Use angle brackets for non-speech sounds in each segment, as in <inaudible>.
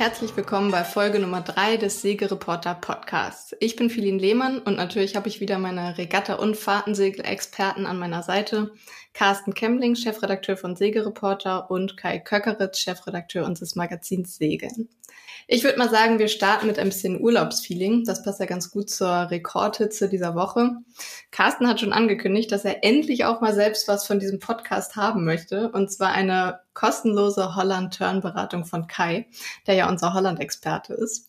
herzlich willkommen bei Folge Nummer 3 des Segereporter Podcasts. Ich bin Philin Lehmann und natürlich habe ich wieder meine Regatta- und Fahrtensegel-Experten an meiner Seite. Carsten Kemmling, Chefredakteur von Segereporter und Kai Köckeritz, Chefredakteur unseres Magazins Segeln. Ich würde mal sagen, wir starten mit ein bisschen Urlaubsfeeling. Das passt ja ganz gut zur Rekordhitze dieser Woche. Carsten hat schon angekündigt, dass er endlich auch mal selbst was von diesem Podcast haben möchte. Und zwar eine kostenlose Holland-Turn-Beratung von Kai, der ja unser Holland-Experte ist.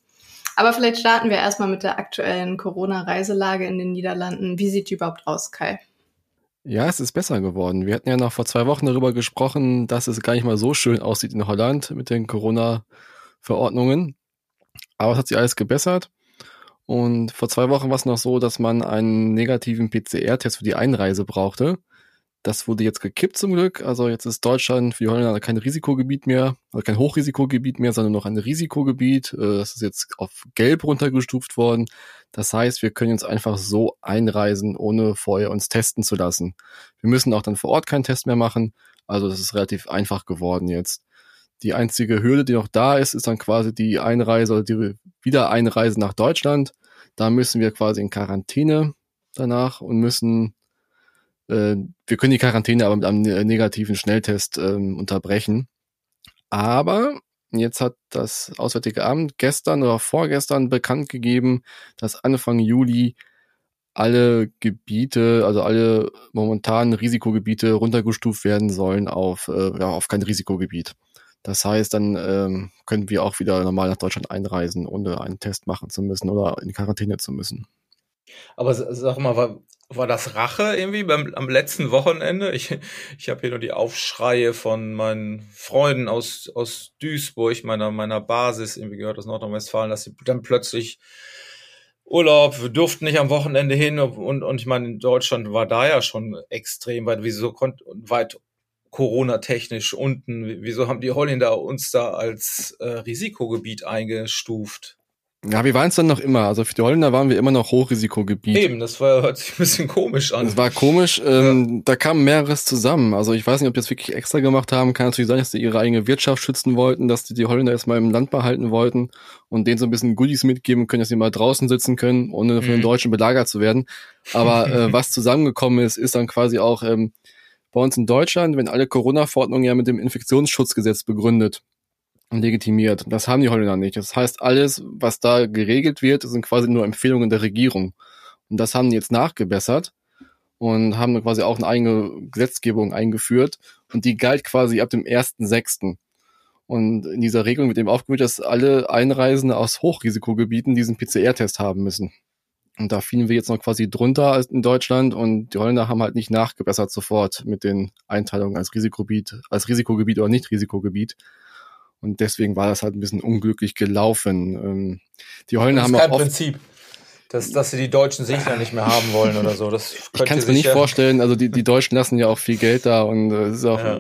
Aber vielleicht starten wir erstmal mit der aktuellen Corona-Reiselage in den Niederlanden. Wie sieht die überhaupt aus, Kai? Ja, es ist besser geworden. Wir hatten ja noch vor zwei Wochen darüber gesprochen, dass es gar nicht mal so schön aussieht in Holland mit den Corona- Verordnungen. Aber es hat sich alles gebessert. Und vor zwei Wochen war es noch so, dass man einen negativen PCR-Test für die Einreise brauchte. Das wurde jetzt gekippt zum Glück. Also jetzt ist Deutschland für die Holländer kein Risikogebiet mehr, also kein Hochrisikogebiet mehr, sondern noch ein Risikogebiet. Äh, das ist jetzt auf gelb runtergestuft worden. Das heißt, wir können jetzt einfach so einreisen, ohne vorher uns testen zu lassen. Wir müssen auch dann vor Ort keinen Test mehr machen. Also das ist relativ einfach geworden jetzt. Die einzige Hürde, die noch da ist, ist dann quasi die Einreise oder die Wiedereinreise nach Deutschland. Da müssen wir quasi in Quarantäne danach und müssen, äh, wir können die Quarantäne aber mit einem negativen Schnelltest ähm, unterbrechen. Aber jetzt hat das Auswärtige Amt gestern oder vorgestern bekannt gegeben, dass Anfang Juli alle Gebiete, also alle momentanen Risikogebiete runtergestuft werden sollen auf, äh, ja, auf kein Risikogebiet. Das heißt, dann ähm, können wir auch wieder normal nach Deutschland einreisen, ohne einen Test machen zu müssen oder in Quarantäne zu müssen. Aber sag mal, war, war das Rache irgendwie beim, am letzten Wochenende? Ich, ich habe hier nur die Aufschreie von meinen Freunden aus, aus Duisburg, meiner, meiner Basis, irgendwie gehört aus Nordrhein-Westfalen, dass sie dann plötzlich Urlaub, wir durften nicht am Wochenende hin und, und ich meine, in Deutschland war da ja schon extrem weit, wieso konnte weit Corona-technisch unten? Wieso haben die Holländer uns da als äh, Risikogebiet eingestuft? Ja, wir waren es dann noch immer. Also für die Holländer waren wir immer noch Hochrisikogebiet. Eben, das war, hört sich ein bisschen komisch an. Das war komisch. Ähm, ja. Da kam mehreres zusammen. Also ich weiß nicht, ob die das wirklich extra gemacht haben. Kann natürlich sein, dass die ihre eigene Wirtschaft schützen wollten, dass die die Holländer erstmal im Land behalten wollten und denen so ein bisschen Goodies mitgeben können, dass sie mal draußen sitzen können, ohne von den mhm. Deutschen belagert zu werden. Aber äh, <laughs> was zusammengekommen ist, ist dann quasi auch ähm, bei uns in Deutschland, wenn alle Corona-Verordnungen ja mit dem Infektionsschutzgesetz begründet und legitimiert. Das haben die Holländer nicht. Das heißt, alles, was da geregelt wird, sind quasi nur Empfehlungen der Regierung. Und das haben die jetzt nachgebessert und haben quasi auch eine eigene Gesetzgebung eingeführt. Und die galt quasi ab dem 1.6. Und in dieser Regelung wird eben aufgeführt, dass alle Einreisende aus Hochrisikogebieten diesen PCR-Test haben müssen. Und da fielen wir jetzt noch quasi drunter in Deutschland und die Holländer haben halt nicht nachgebessert sofort mit den Einteilungen als Risikogebiet, als Risikogebiet oder nicht Risikogebiet. Und deswegen war das halt ein bisschen unglücklich gelaufen. Ähm, die Holländer haben auch kein oft Prinzip, dass, dass sie die deutschen Segler nicht mehr haben wollen oder so. Das ich kann es mir nicht ja vorstellen. Also die, die Deutschen lassen ja auch viel Geld da und äh, es ist auch, ja.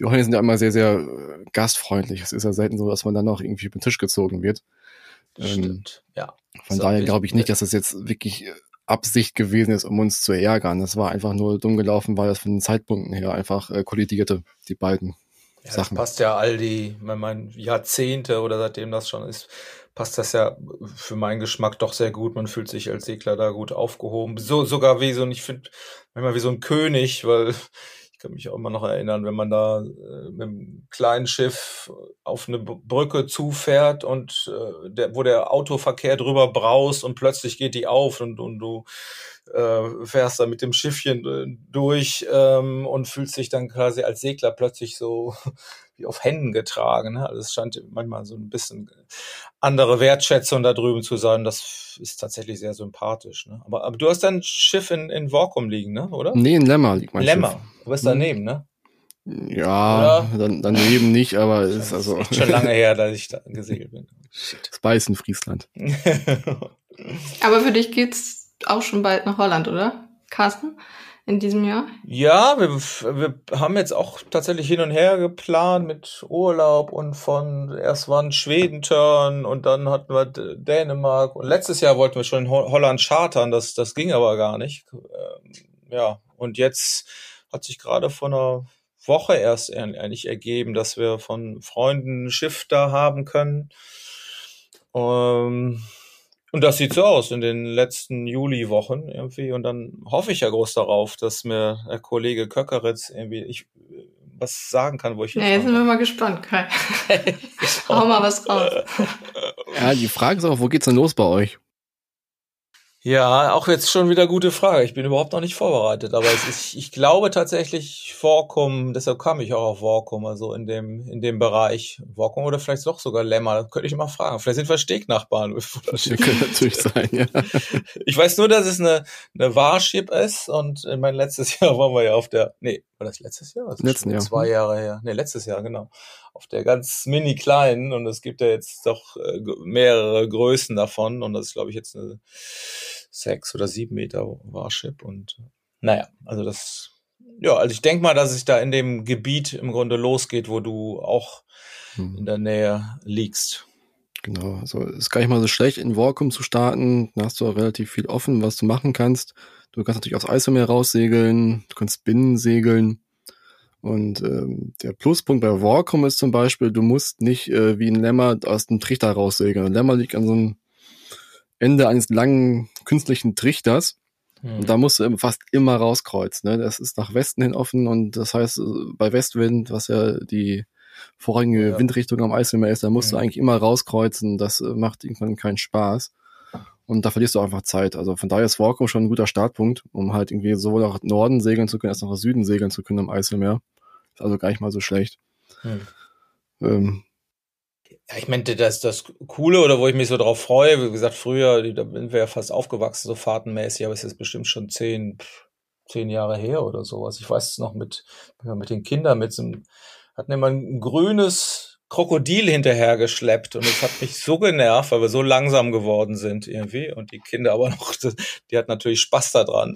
die Holländer sind ja immer sehr, sehr äh, gastfreundlich. Es ist ja selten so, dass man dann auch irgendwie über den Tisch gezogen wird. Stimmt, ähm, ja. Von so daher glaube ich nicht, dass das jetzt wirklich äh, Absicht gewesen ist, um uns zu ärgern. Das war einfach nur dumm gelaufen, weil das von den Zeitpunkten her einfach äh, kollidierte, die beiden ja, Sachen. Das passt ja all die, wenn man Jahrzehnte oder seitdem das schon ist, passt das ja für meinen Geschmack doch sehr gut. Man fühlt sich als Segler da gut aufgehoben. So, sogar wie so, und ich finde manchmal wie so ein König, weil kann mich auch immer noch erinnern, wenn man da äh, mit einem kleinen Schiff auf eine Brücke zufährt und äh, der, wo der Autoverkehr drüber braust und plötzlich geht die auf und, und du äh, fährst da mit dem Schiffchen äh, durch ähm, und fühlst dich dann quasi als Segler plötzlich so <laughs> wie auf Händen getragen. Ne? Also es scheint manchmal so ein bisschen andere Wertschätzung da drüben zu sein. Das ist tatsächlich sehr sympathisch. Ne? Aber, aber du hast dein Schiff in, in Vorkum liegen, ne? oder? Nee, in Lemmer liegt mein Lemmer. Schiff. Du bist daneben, ne? Ja, dann, daneben nicht, aber es <laughs> ist also. Ist schon lange her, dass ich da gesegelt bin. <laughs> Shit. Das war in Friesland. aber für dich geht's auch schon bald nach Holland, oder? Carsten? in diesem Jahr? Ja, wir, wir haben jetzt auch tatsächlich hin und her geplant mit Urlaub und von erst waren Schweden-Turn und dann hatten wir Dänemark und letztes Jahr wollten wir schon in Holland chartern, das, das ging aber gar nicht. Ähm, ja, und jetzt hat sich gerade vor einer Woche erst eigentlich ergeben, dass wir von Freunden ein Schiff da haben können. Ähm, und das sieht so aus in den letzten Juliwochen irgendwie. Und dann hoffe ich ja groß darauf, dass mir der Kollege Köckeritz irgendwie ich, was sagen kann, wo ich Ja, jetzt sind wir mal gespannt, Kai. <laughs> Hau mal was raus. <laughs> Ja, die Frage ist auch, wo geht's denn los bei euch? Ja, auch jetzt schon wieder gute Frage. Ich bin überhaupt noch nicht vorbereitet, aber es ist, ich glaube tatsächlich Vorkum, deshalb kam ich auch auf Vorkum, also in dem, in dem Bereich. Vorkum oder vielleicht doch sogar Lämmer, könnte ich mal fragen. Vielleicht sind wir Stegnachbarn. <laughs> Das könnte natürlich sein, ja. Ich weiß nur, dass es eine, eine Warship ist und in mein letztes <laughs> Jahr waren wir ja auf der, nee, war das letztes Jahr? Das Letzten Jahr. Zwei Jahre her. Nee, letztes Jahr, genau. Auf der ganz mini kleinen und es gibt ja jetzt doch äh, mehrere Größen davon und das ist, glaube ich, jetzt eine sechs oder sieben Meter Warship und naja, also das, ja, also ich denke mal, dass es da in dem Gebiet im Grunde losgeht, wo du auch hm. in der Nähe liegst. Genau, also ist gar nicht mal so schlecht, in Warcom zu starten. Da hast du auch relativ viel offen, was du machen kannst. Du kannst natürlich aufs Eiselmeer raussegeln, du kannst Binnen segeln. Und ähm, der Pluspunkt bei Warcom ist zum Beispiel, du musst nicht äh, wie ein Lämmer aus dem Trichter raussegeln. Ein Lämmer liegt an so einem Ende eines langen künstlichen Trichters. Hm. Und da musst du fast immer rauskreuzen. Ne? Das ist nach Westen hin offen und das heißt, äh, bei Westwind, was ja die vorrangige ja. Windrichtung am Eismeer ist, da musst hm. du eigentlich immer rauskreuzen. Das äh, macht irgendwann keinen Spaß. Und da verlierst du einfach Zeit. Also von daher ist Walkum schon ein guter Startpunkt, um halt irgendwie sowohl nach Norden segeln zu können, als auch nach Süden segeln zu können am Eiselmeer. Ist also gar nicht mal so schlecht. Hm. Ähm, ja, ich meinte, das das Coole oder wo ich mich so drauf freue, wie gesagt, früher, da sind wir ja fast aufgewachsen, so fahrtenmäßig, aber es ist bestimmt schon zehn, zehn Jahre her oder sowas. Ich weiß es noch mit, mit den Kindern, mit so einem, hatten immer ein grünes Krokodil hinterhergeschleppt und es hat mich so genervt, weil wir so langsam geworden sind irgendwie und die Kinder aber noch, <laughs> die hat natürlich Spaß daran.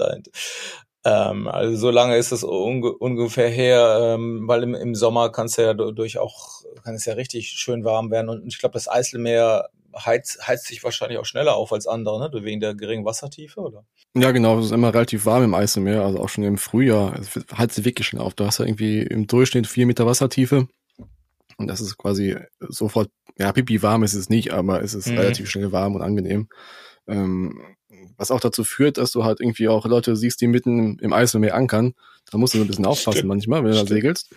Ähm, also so lange ist es unge ungefähr her, ähm, weil im, im Sommer kann es ja durch auch, kann es ja richtig schön warm werden und ich glaube, das Eiselmeer heizt, heizt sich wahrscheinlich auch schneller auf als andere, ne? wegen der geringen Wassertiefe, oder? Ja, genau, es ist immer relativ warm im Eiselmeer, also auch schon im Frühjahr. Es heizt sich wirklich schnell auf. Du hast ja irgendwie im Durchschnitt vier Meter Wassertiefe und das ist quasi sofort, ja, pipi warm ist es nicht, aber es ist mhm. relativ schnell warm und angenehm. Ähm, was auch dazu führt, dass du halt irgendwie auch Leute siehst, die mitten im Eiselmeer ankern. Da musst du so ein bisschen aufpassen Stimmt. manchmal, wenn du da segelst.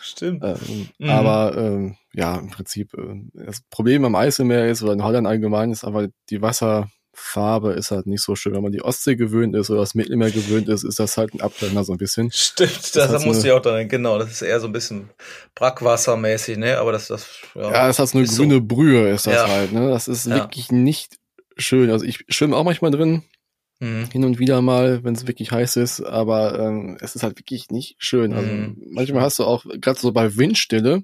Stimmt. Ähm, mhm. Aber ähm, ja, im Prinzip, äh, das Problem am Eiselmeer ist, oder in Holland allgemein, ist aber die Wasser, Farbe ist halt nicht so schön. Wenn man die Ostsee gewöhnt ist oder das Mittelmeer gewöhnt ist, ist das halt ein Abblender so ein bisschen. Stimmt, das, das muss ich auch dran genau. Das ist eher so ein bisschen Brackwassermäßig, ne? Aber das, das, ja. Ja, das hat so eine grüne so. Brühe, ist das ja. halt, ne? Das ist ja. wirklich nicht schön. Also ich schwimme auch manchmal drin. Mhm. Hin und wieder mal, wenn es wirklich heiß ist, aber ähm, es ist halt wirklich nicht schön. Also mhm. manchmal hast du auch, gerade so bei Windstille,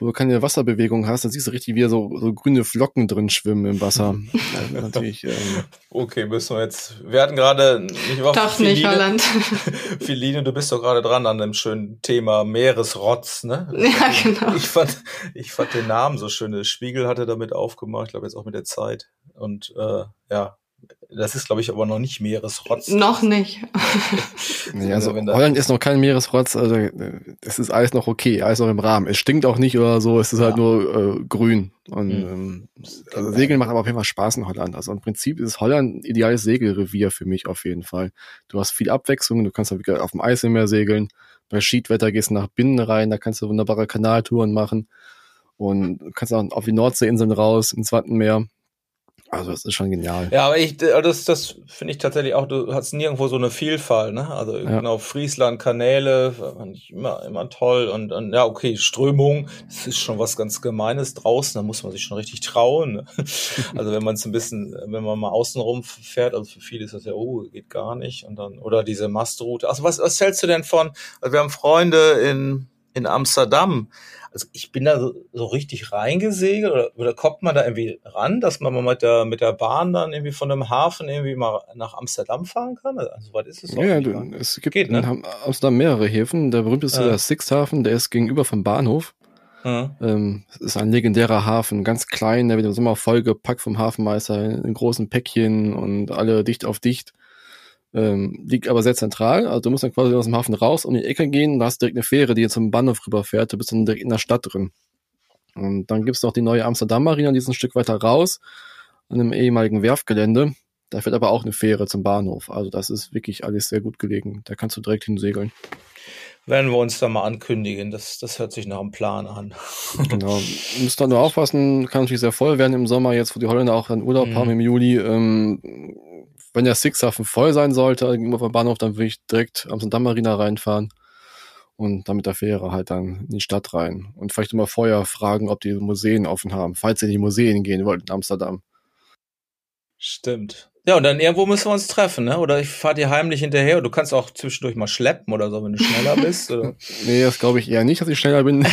wo du keine Wasserbewegung hast, dann siehst du richtig, wie so, so grüne Flocken drin schwimmen im Wasser. also natürlich, ähm, okay, müssen wir jetzt. Wir hatten gerade? Doch Philine, nicht, Holland. <laughs> Philine, du bist doch gerade dran an dem schönen Thema Meeresrotz, ne? <laughs> Ja, genau. Ich fand, ich fand den Namen so schön. Der Spiegel hatte damit aufgemacht, ich glaube jetzt auch mit der Zeit. Und äh, ja, das ist, glaube ich, aber noch nicht Meeresrotz. Noch nicht. <laughs> nee, also Holland ist noch kein Meeresrotz, also es ist alles noch okay, alles noch im Rahmen. Es stinkt auch nicht oder so, es ist halt ja. halt nur äh, grün. Und hm. ähm, also Segeln macht aber auf jeden Fall Spaß in Holland. Also im Prinzip ist Holland ein ideales Segelrevier für mich auf jeden Fall. Du hast viel Abwechslung, du kannst halt auf dem Eiselmeer segeln. Bei Schiedwetter gehst du nach Binnen rein, da kannst du wunderbare Kanaltouren machen. Und du kannst auch auf die Nordseeinseln raus, ins Wattenmeer. Also das ist schon genial. Ja, aber ich, äh, das, das finde ich tatsächlich auch, du hast nirgendwo so eine Vielfalt, ne? Also ja. genau, Friesland, Kanäle, fand ich immer, immer toll und, und ja, okay, Strömung, das ist schon was ganz Gemeines draußen, da muss man sich schon richtig trauen. Ne? <laughs> also wenn man es ein bisschen, wenn man mal außenrum fährt, also für viele ist das ja, oh, geht gar nicht und dann, oder diese Mastroute. Also was, was hältst du denn von, also wir haben Freunde in, in Amsterdam, also ich bin da so, so richtig reingesegelt oder, oder kommt man da irgendwie ran, dass man mal mit der, mit der Bahn dann irgendwie von einem Hafen irgendwie mal nach Amsterdam fahren kann? Also so weit ist es Ja, du, es gibt Geht, ne? in Amsterdam mehrere Häfen. Der berühmteste ja. der Sixhafen, der ist gegenüber vom Bahnhof. Ja. Ähm, es ist ein legendärer Hafen, ganz klein, der wird im Sommer vollgepackt vom Hafenmeister in großen Päckchen und alle dicht auf dicht. Ähm, liegt aber sehr zentral, also du musst dann quasi aus dem Hafen raus, um die Ecke gehen, da hast direkt eine Fähre, die jetzt zum Bahnhof rüberfährt, du bist dann direkt in der Stadt drin. Und dann gibt's noch die neue Amsterdam Marina, die ist ein Stück weiter raus, an einem ehemaligen Werfgelände. Da fährt aber auch eine Fähre zum Bahnhof. Also das ist wirklich alles sehr gut gelegen. Da kannst du direkt hinsegeln. Werden wir uns da mal ankündigen. Das, das hört sich nach einem Plan an. <laughs> genau. Müsst da nur aufpassen, kann natürlich sehr voll werden im Sommer, jetzt wo die Holländer auch dann Urlaub mhm. haben im Juli. Ähm, wenn der Sixhafen voll sein sollte gegenüber vom Bahnhof, dann würde ich direkt Amsterdam Marina reinfahren und dann mit der Fähre halt dann in die Stadt rein. Und vielleicht immer vorher fragen, ob die Museen offen haben, falls ihr in die Museen gehen wollt in Amsterdam. Stimmt. Ja, und dann irgendwo müssen wir uns treffen, ne? Oder ich fahr dir heimlich hinterher. Du kannst auch zwischendurch mal schleppen oder so, wenn du schneller <laughs> bist. Oder? nee, das glaube ich eher nicht, dass ich schneller bin.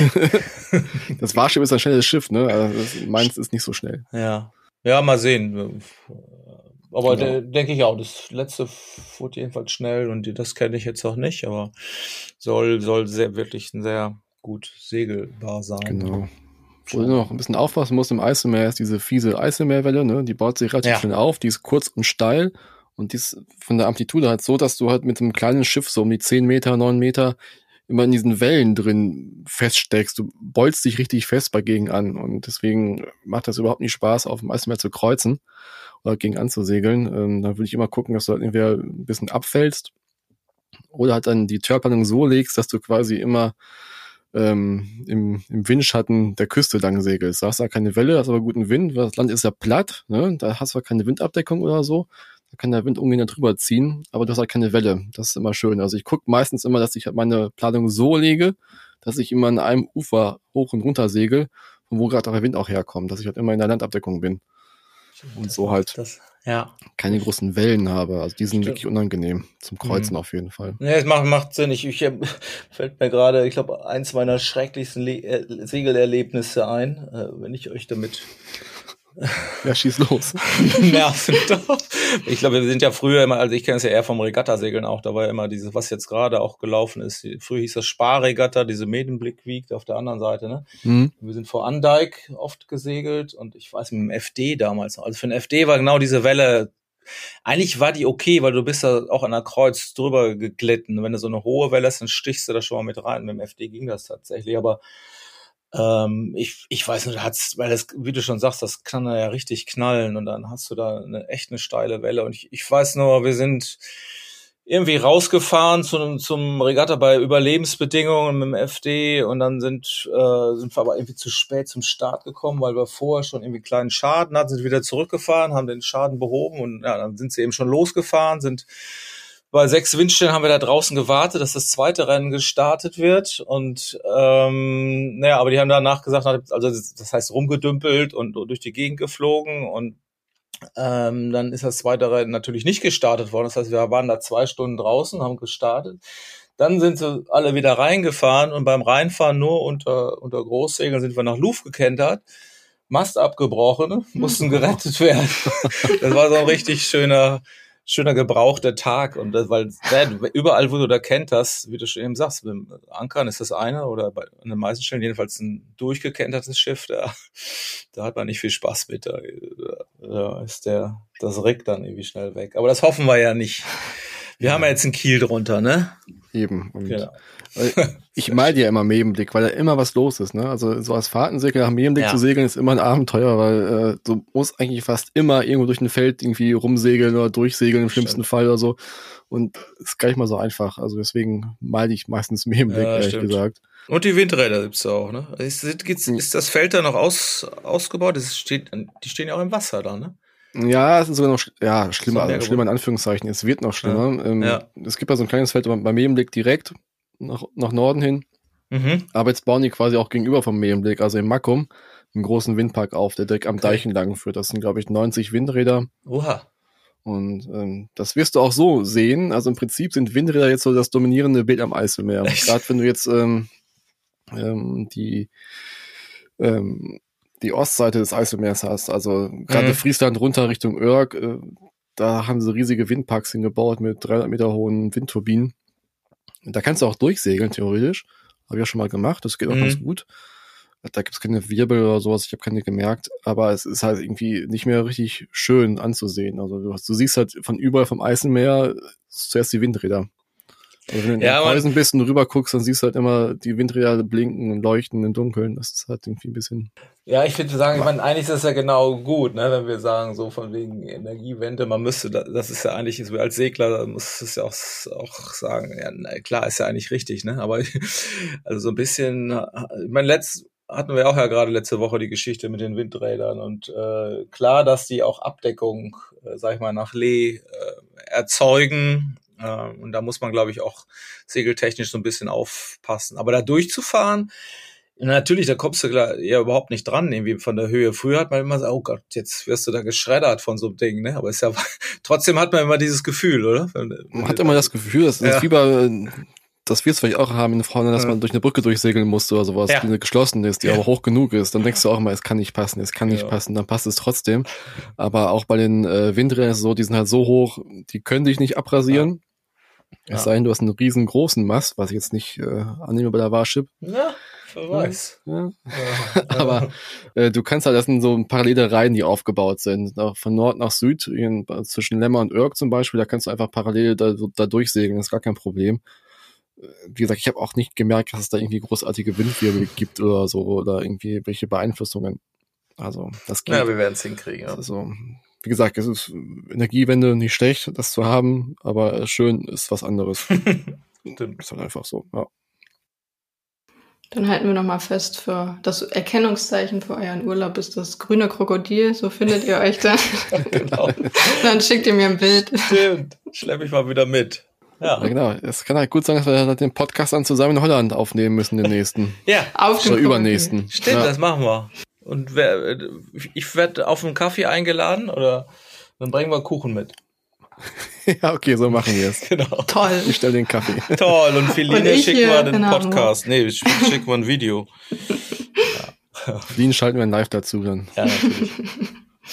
<laughs> das Warschiff ist ein schnelles Schiff, ne? Also meins ist nicht so schnell. Ja. Ja, mal sehen. Aber genau. denke ich auch, das letzte fuhr jedenfalls schnell und das kenne ich jetzt noch nicht, aber soll, soll sehr, wirklich sehr gut segelbar sein. Genau. Wo du noch ein bisschen aufpassen musst im Eiselmeer ist diese fiese Eiselmeerwelle, ne? Die baut sich relativ ja. schnell auf, die ist kurz und steil und die ist von der Amplitude halt so, dass du halt mit einem kleinen Schiff so um die 10 Meter, 9 Meter immer in diesen Wellen drin feststeckst. Du beulst dich richtig fest bei gegen an und deswegen macht das überhaupt nicht Spaß, auf dem Eiselmeer zu kreuzen oder gegen anzusegeln. Ähm, da würde ich immer gucken, dass du halt entweder ein bisschen abfällst oder halt dann die Törplanung so legst, dass du quasi immer ähm, im, im Windschatten der Küste lang segelst. Da hast du keine Welle, hast aber guten Wind, weil das Land ist ja platt, ne? da hast du keine Windabdeckung oder so. Da kann der Wind ungehindert drüber ziehen, aber du hast halt keine Welle. Das ist immer schön. Also ich gucke meistens immer, dass ich halt meine Planung so lege, dass ich immer an einem Ufer hoch und runter segel, von wo gerade der Wind auch herkommt, dass ich halt immer in der Landabdeckung bin. Und so halt. Das, ja. keine großen Wellen habe. Also die sind Stimmt. wirklich unangenehm zum Kreuzen mhm. auf jeden Fall. Ja, es macht, macht Sinn. Ich, ich <laughs> fällt mir gerade, ich glaube, eins meiner schrecklichsten Le äh, Segelerlebnisse ein, äh, wenn ich euch damit ja, schieß los. <laughs> Nerven doch. Ich glaube, wir sind ja früher immer, also ich kenne es ja eher vom Regattasegeln auch, da war ja immer dieses, was jetzt gerade auch gelaufen ist. Früher hieß das Sparregatta, diese Medienblick wiegt auf der anderen Seite, ne? Mhm. Wir sind vor Andijk oft gesegelt und ich weiß mit dem FD damals noch. Also für den FD war genau diese Welle eigentlich war die okay, weil du bist da auch an der Kreuz drüber geglitten. Wenn du so eine hohe Welle hast, dann stichst du da schon mal mit rein. Mit dem FD ging das tatsächlich, aber ähm, ich, ich weiß nicht, hat's, weil das, wie du schon sagst, das kann ja richtig knallen und dann hast du da eine echt eine steile Welle. Und ich, ich weiß nur, wir sind irgendwie rausgefahren zum, zum Regatta bei Überlebensbedingungen mit dem FD und dann sind, äh, sind wir aber irgendwie zu spät zum Start gekommen, weil wir vorher schon irgendwie kleinen Schaden hatten, sind wieder zurückgefahren, haben den Schaden behoben und ja, dann sind sie eben schon losgefahren, sind bei sechs Windstellen haben wir da draußen gewartet, dass das zweite Rennen gestartet wird. Und ähm, naja, aber die haben danach gesagt, also das heißt rumgedümpelt und durch die Gegend geflogen und ähm, dann ist das zweite Rennen natürlich nicht gestartet worden. Das heißt, wir waren da zwei Stunden draußen, haben gestartet. Dann sind sie alle wieder reingefahren und beim Reinfahren nur unter, unter Großsegeln sind wir nach Luft gekentert. Mast abgebrochen, <laughs> mussten <laughs> gerettet werden. Das war so ein richtig schöner, schöner gebrauchter Tag und das, weil überall, wo du da kennt hast, wie du schon eben sagst, dem Ankern ist das eine oder bei an den meisten Stellen jedenfalls ein durchgekentertes Schiff, da, da hat man nicht viel Spaß mit, da, da ist der, das Rick dann irgendwie schnell weg. Aber das hoffen wir ja nicht. Wir ja. haben ja jetzt einen Kiel drunter, ne? Eben. Und genau. ich mal dir immer Mebenblick, weil da immer was los ist. Ne? Also so als Fahrtensegler nach Mebenblick ja. zu segeln ist immer ein Abenteuer, weil äh, du musst eigentlich fast immer irgendwo durch ein Feld irgendwie rumsegeln oder durchsegeln im schlimmsten stimmt. Fall oder so. Und ist gar nicht mal so einfach. Also deswegen mal ich meistens Mebenblick, ja, ehrlich stimmt. gesagt. Und die Windräder gibt's auch, ne? Ist, ist, ist das Feld da noch aus, ausgebaut? Das steht, die stehen ja auch im Wasser da, ne? Ja, es ist sogar noch ja, schlimmer, also schlimmer in Anführungszeichen. Es wird noch schlimmer. Ja. Ähm, ja. Es gibt ja so ein kleines Feld beim Mebenblick direkt nach, nach Norden hin. Mhm. Aber jetzt bauen die quasi auch gegenüber vom Meerenblick, also im Makum, einen großen Windpark auf, der direkt am okay. Deichen lang führt. Das sind, glaube ich, 90 Windräder. Oha. Und ähm, das wirst du auch so sehen. Also im Prinzip sind Windräder jetzt so das dominierende Bild am Eiselmeer. Gerade wenn du jetzt ähm, ähm, die ähm, die Ostseite des Eiselmeers hast, also gerade mhm. Friesland runter Richtung Örg, äh, da haben sie riesige Windparks hingebaut mit 300 Meter hohen Windturbinen. Da kannst du auch durchsegeln, theoretisch. Habe ich ja schon mal gemacht, das geht auch mhm. ganz gut. Da gibt's keine Wirbel oder sowas, ich habe keine gemerkt, aber es ist halt irgendwie nicht mehr richtig schön anzusehen. Also du, du siehst halt von überall vom Eisenmeer zuerst die Windräder. Also wenn du Ja, in aber- Häusern bist und rüber guckst, dann siehst du halt immer die Windräder blinken und leuchten im Dunkeln. Das ist halt irgendwie ein bisschen. Ja, ich würde sagen, ich meine, eigentlich ist das ja genau gut, ne, wenn wir sagen, so von wegen Energiewende, man müsste, da- das ist ja eigentlich, so als Segler muss es ja auch, auch sagen, ja, na, klar, ist ja eigentlich richtig, ne, aber <laughs> also so ein bisschen, ich meine, letzt hatten wir auch ja gerade letzte Woche die Geschichte mit den Windrädern und äh, klar, dass die auch Abdeckung, äh, sag ich mal, nach Lee äh, erzeugen äh, und da muss man, glaube ich, auch segeltechnisch so ein bisschen aufpassen. Aber da durchzufahren, Natürlich, da kommst du klar, ja überhaupt nicht dran, irgendwie von der Höhe. Früher hat man immer so, oh Gott, jetzt wirst du da geschreddert von so einem Ding, ne? Aber ist ja, <laughs> trotzdem hat man immer dieses Gefühl, oder? Man hat immer das Gefühl, dass das Ja. ist wie bei, das wir es vielleicht auch haben in Frauen, dass Ja. man durch eine Brücke durchsegeln musste oder sowas, Ja. die eine geschlossen ist, die Ja. aber hoch genug ist. Dann denkst du auch immer, es kann nicht passen, es kann nicht Ja. passen, dann passt es trotzdem. Aber auch bei den äh, Windrädern ist es so, die sind halt so hoch, die können dich nicht abrasieren. Ja. Es sei denn, du hast einen riesengroßen Mast, was ich jetzt nicht äh, annehme bei der Warship. Ja, wer weiß. Ja. Ja. <laughs> Aber äh, du kannst halt, das sind so parallele Reihen, die aufgebaut sind. Von Nord nach Süd, in, zwischen Lemmer und Irk zum Beispiel, da kannst du einfach parallel da, da durchsegeln, das ist gar kein Problem. Äh, Wie gesagt, ich habe auch nicht gemerkt, dass es da irgendwie großartige Windwirbel gibt oder so, oder irgendwie welche Beeinflussungen. Also, das geht. ja, wir werden es hinkriegen. Ja. Also, wie gesagt, es ist Energiewende nicht schlecht, das zu haben, aber schön ist was anderes. <laughs> Stimmt. ist halt einfach so, ja. Dann halten wir nochmal fest, für das Erkennungszeichen für euren Urlaub ist das grüne Krokodil. So findet ihr euch dann. <laughs> genau. <laughs> dann schickt ihr mir ein Bild. Stimmt. Schlepp ich mal wieder mit. Ja. Ja, genau. Es kann halt gut sein, dass wir den Podcast dann zusammen in Holland aufnehmen müssen, den nächsten. Ja. Auf Oder übernächsten. Stimmt, ja. das machen wir. Und wer, ich werde auf einen Kaffee eingeladen oder dann bringen wir Kuchen mit. <laughs> ja, okay, so machen wir es. <laughs> Genau. Toll. Ich stelle den Kaffee. <laughs> Toll. Und Feline wir den keine Ahnung. Podcast. Nee, sch- schicken wir ein Video. Den schalten wir live dazu, dann Ja, natürlich.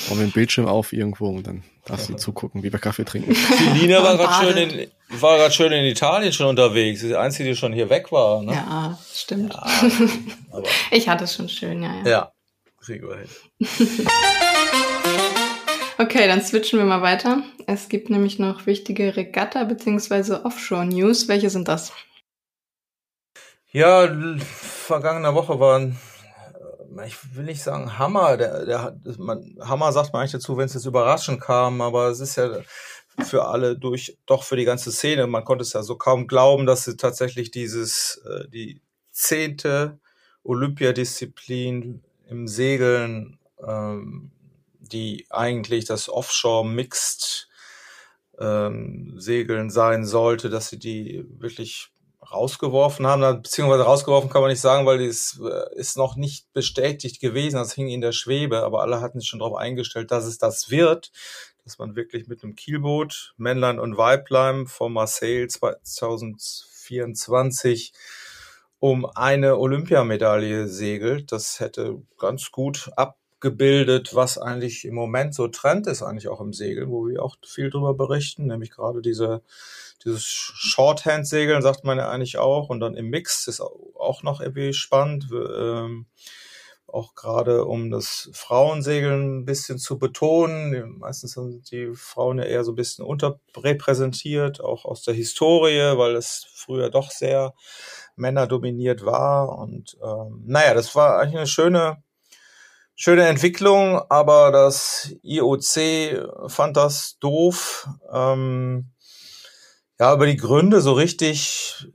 bauen wir den Bildschirm auf irgendwo und dann darfst du zugucken, wie wir Kaffee trinken. Feline war gerade schön in, war gerade schön in Italien schon unterwegs. Die einzige, die schon hier weg war. Ne? Ja, stimmt. Aber Ich hatte es schon schön, ja, ja. ja, kriegen wir hin. <laughs> Okay, dann switchen wir mal weiter. Es gibt nämlich noch wichtige Regatta- bzw. Offshore-News. Welche sind das? Ja, vergangene Woche war ein, äh, ich will nicht sagen Hammer, der, der, man, Hammer sagt man eigentlich dazu, wenn es jetzt überraschend kam, aber es ist ja für alle durch, doch für die ganze Szene, man konnte es ja so kaum glauben, dass sie tatsächlich dieses, äh, die zehnte Olympiadisziplin im Segeln, ähm, die eigentlich das Offshore Mixed ähm, Segeln sein sollte, dass sie die wirklich rausgeworfen haben, beziehungsweise rausgeworfen kann man nicht sagen, weil es äh, ist noch nicht bestätigt gewesen, das hing in der Schwebe, aber alle hatten sich schon darauf eingestellt, dass es das wird, dass man wirklich mit einem Kielboot, Männlein und Weiblein von Marseille 2024 um eine Olympiamedaille segelt. Das hätte ganz gut abgebildet, was eigentlich im Moment so Trend ist, eigentlich auch im Segeln, wo wir auch viel drüber berichten, nämlich gerade diese dieses Shorthand-Segeln sagt man ja eigentlich auch und dann im Mix ist au- auch noch irgendwie spannend, ähm, auch gerade um das Frauensegeln ein bisschen zu betonen. Meistens sind die Frauen ja eher so ein bisschen unterrepräsentiert, auch aus der Historie, weil es früher doch sehr männerdominiert war und ähm, naja, das war eigentlich eine schöne schöne Entwicklung, aber das IOC fand das doof. Ähm, ja, über die Gründe so richtig,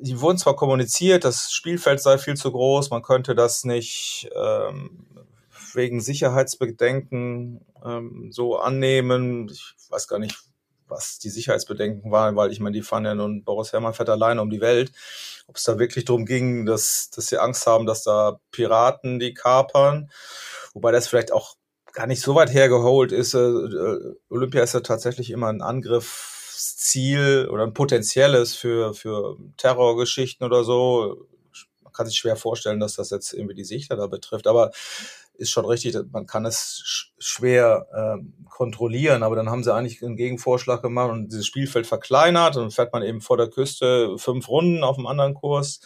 die wurden zwar kommuniziert, das Spielfeld sei viel zu groß, man könnte das nicht ähm, wegen Sicherheitsbedenken ähm, so annehmen. Ich weiß gar nicht, was die Sicherheitsbedenken waren, weil ich meine, die fahren ja nun, Boris Herrmann fährt alleine um die Welt. Ob es da wirklich darum ging, dass, dass sie Angst haben, dass da Piraten die kapern, wobei das vielleicht auch gar nicht so weit hergeholt ist. Äh, äh, Olympia ist ja tatsächlich immer ein Angriffsziel oder ein potenzielles für, für Terrorgeschichten oder so. Man kann sich schwer vorstellen, dass das jetzt irgendwie die Sichter da betrifft, aber ist schon richtig, man kann es sch schwer ähm, kontrollieren, aber dann haben sie eigentlich einen Gegenvorschlag gemacht und dieses Spielfeld verkleinert und fährt man eben vor der Küste fünf Runden auf einem anderen Kurs.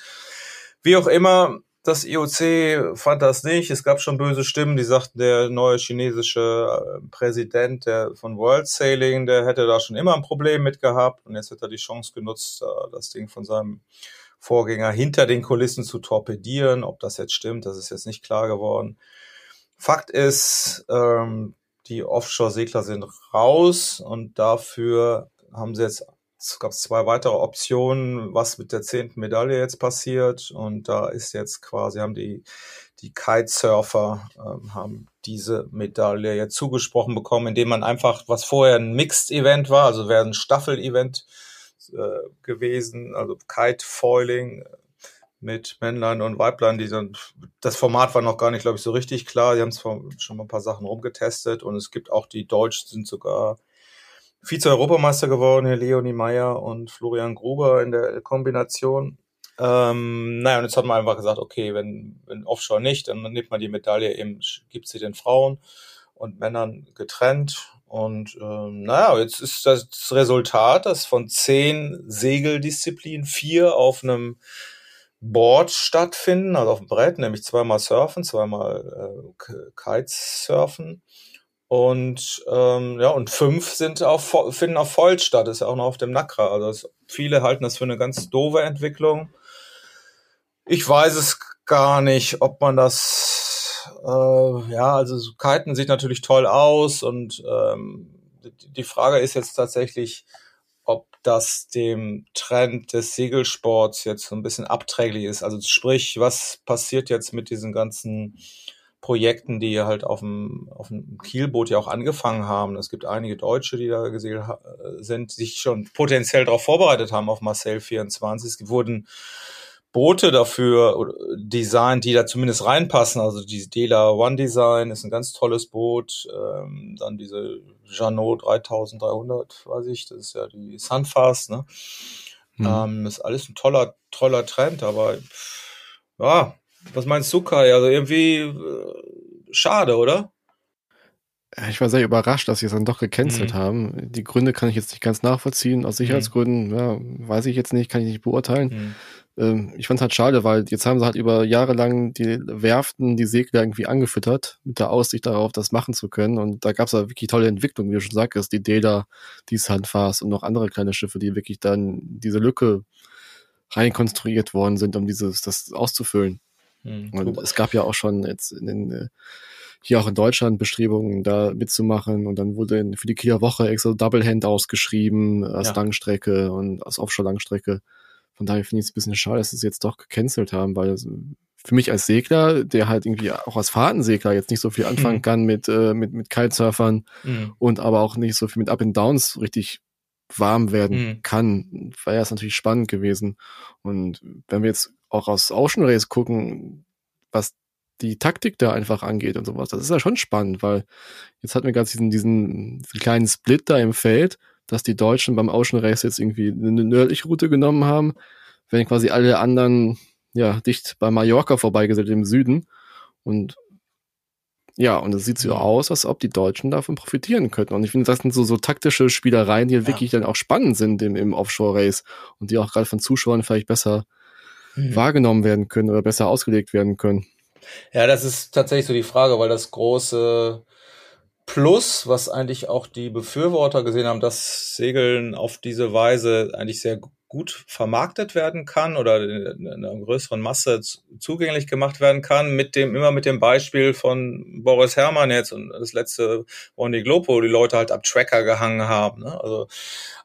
Wie auch immer, das IOC fand das nicht. Es gab schon böse Stimmen, die sagten, der neue chinesische äh, Präsident der von World Sailing, der hätte da schon immer ein Problem mit gehabt und jetzt hat er die Chance genutzt, das Ding von seinem Vorgänger hinter den Kulissen zu torpedieren. Ob das jetzt stimmt, das ist jetzt nicht klar geworden. Fakt ist, ähm, die Offshore-Segler sind raus und dafür haben sie jetzt es zwei weitere Optionen, was mit der zehnten Medaille jetzt passiert. Und da ist jetzt quasi, haben die, die Kitesurfer ähm, haben diese Medaille jetzt zugesprochen bekommen, indem man einfach, was vorher ein Mixed-Event war, also wäre ein Staffel-Event äh, gewesen, also Kite-Foiling mit Männlein und Weiblein, die dann, das Format war noch gar nicht, glaube ich, so richtig klar. Die haben es schon mal ein paar Sachen rumgetestet und es gibt auch die Deutschen sind sogar Vize-Europameister geworden, hier Leonie Meyer und Florian Gruber in der Kombination. Ähm, naja, und jetzt hat man einfach gesagt, okay, wenn, wenn Offshore nicht, dann nimmt man die Medaille eben, gibt sie den Frauen und Männern getrennt. Und ähm, naja, jetzt ist das Resultat, dass von zehn Segeldisziplinen vier auf einem Board stattfinden, also auf dem Brett, nämlich zweimal Surfen, zweimal äh, Kitesurfen und ähm, ja, und fünf sind auf, finden auf Fold statt, ist ja auch noch auf dem Nakra. Also es, viele halten das für eine ganz doofe Entwicklung. Ich weiß es gar nicht, ob man das äh, ja, also so Kiten sieht natürlich toll aus und ähm, die Frage ist jetzt tatsächlich, ob das dem Trend des Segelsports jetzt so ein bisschen abträglich ist. Also sprich, was passiert jetzt mit diesen ganzen Projekten, die halt auf dem, auf dem Kielboot ja auch angefangen haben. Es gibt einige Deutsche, die da gesehen sind, sich schon potenziell darauf vorbereitet haben auf Marcel 24. Es wurden Boote dafür designt, die da zumindest reinpassen. Also die Dela One Design ist ein ganz tolles Boot. Ähm, dann diese Janot 3300, weiß ich, das ist ja die Sunfast. Ne? Mhm. Ähm, ist alles ein toller, toller Trend, aber ja, was meinst du, Kai? Also irgendwie äh, schade, oder? Ich war sehr überrascht, dass sie es dann doch gecancelt mhm. haben. Die Gründe kann ich jetzt nicht ganz nachvollziehen. Aus Sicherheitsgründen, mhm. ja, weiß ich jetzt nicht, kann ich nicht beurteilen. Mhm. Ähm, ich fand es halt schade, weil jetzt haben sie halt über Jahre lang die Werften, die Segler irgendwie angefüttert, mit der Aussicht darauf, das machen zu können. Und da gab es halt wirklich tolle Entwicklungen, wie du schon sagst, die Dela, die Sandfast und noch andere kleine Schiffe, die wirklich dann diese Lücke reinkonstruiert worden sind, um dieses, das auszufüllen. Mhm, und es gab ja auch schon jetzt in den, äh, hier auch in Deutschland Bestrebungen, da mitzumachen. Und dann wurde für die Kieler Woche extra Double Hand ausgeschrieben als ja. Langstrecke und als Offshore-Langstrecke. Von daher finde ich es ein bisschen schade, dass sie es jetzt doch gecancelt haben, weil für mich als Segler, der halt irgendwie auch als Fahrtensegler jetzt nicht so viel anfangen mhm. kann mit, äh, mit, mit Kitesurfern mhm. und aber auch nicht so viel mit Up and Downs richtig warm werden mhm. kann, wäre es natürlich spannend gewesen. Und wenn wir jetzt auch aus Ocean Race gucken, was die Taktik da einfach angeht und sowas, das ist ja schon spannend, weil jetzt hatten wir gerade diesen, diesen, diesen kleinen Split da im Feld, dass die Deutschen beim Ocean Race jetzt irgendwie eine nördliche Route genommen haben, wenn quasi alle anderen ja dicht bei Mallorca vorbeigesetzt im Süden und ja, und es sieht so aus, als ob die Deutschen davon profitieren könnten. Und ich finde, das sind so, so taktische Spielereien, die ja. wirklich dann auch spannend sind im, im Offshore-Race und die auch gerade von Zuschauern vielleicht besser mhm. wahrgenommen werden können oder besser ausgelegt werden können. Ja, das ist tatsächlich so die Frage, weil das große Plus, was eigentlich auch die Befürworter gesehen haben, dass Segeln auf diese Weise eigentlich sehr gut vermarktet werden kann oder in einer größeren Masse zugänglich gemacht werden kann, mit dem, immer mit dem Beispiel von Boris Herrmann jetzt und das letzte Ronny Globo, wo die Leute halt ab Tracker gehangen haben. Ne? Also,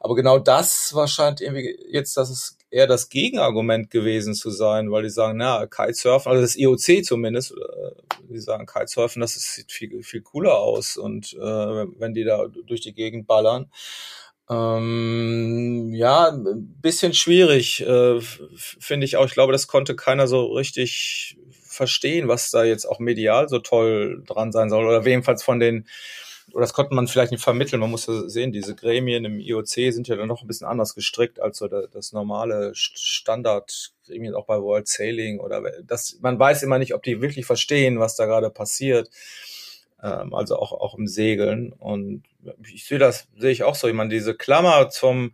aber genau das wahrscheinlich irgendwie jetzt, dass es eher das Gegenargument gewesen zu sein, weil die sagen, na, Kitesurfen, also das IOC zumindest, äh, die sagen, Kitesurfen, das sieht viel, viel cooler aus und äh, wenn die da durch die Gegend ballern. Ähm, ja, ein bisschen schwierig, äh, finde ich auch. Ich glaube, das konnte keiner so richtig verstehen, was da jetzt auch medial so toll dran sein soll. Oder jedenfalls von den, oder das konnte man vielleicht nicht vermitteln. Man muss ja sehen, diese Gremien im IOC sind ja dann noch ein bisschen anders gestrickt als so das normale Standard-Gremien auch bei World Sailing oder das, man weiß immer nicht, ob die wirklich verstehen, was da gerade passiert ähm, also auch, auch im Segeln. Und ich sehe das, sehe ich auch so. Ich meine, diese Klammer zum,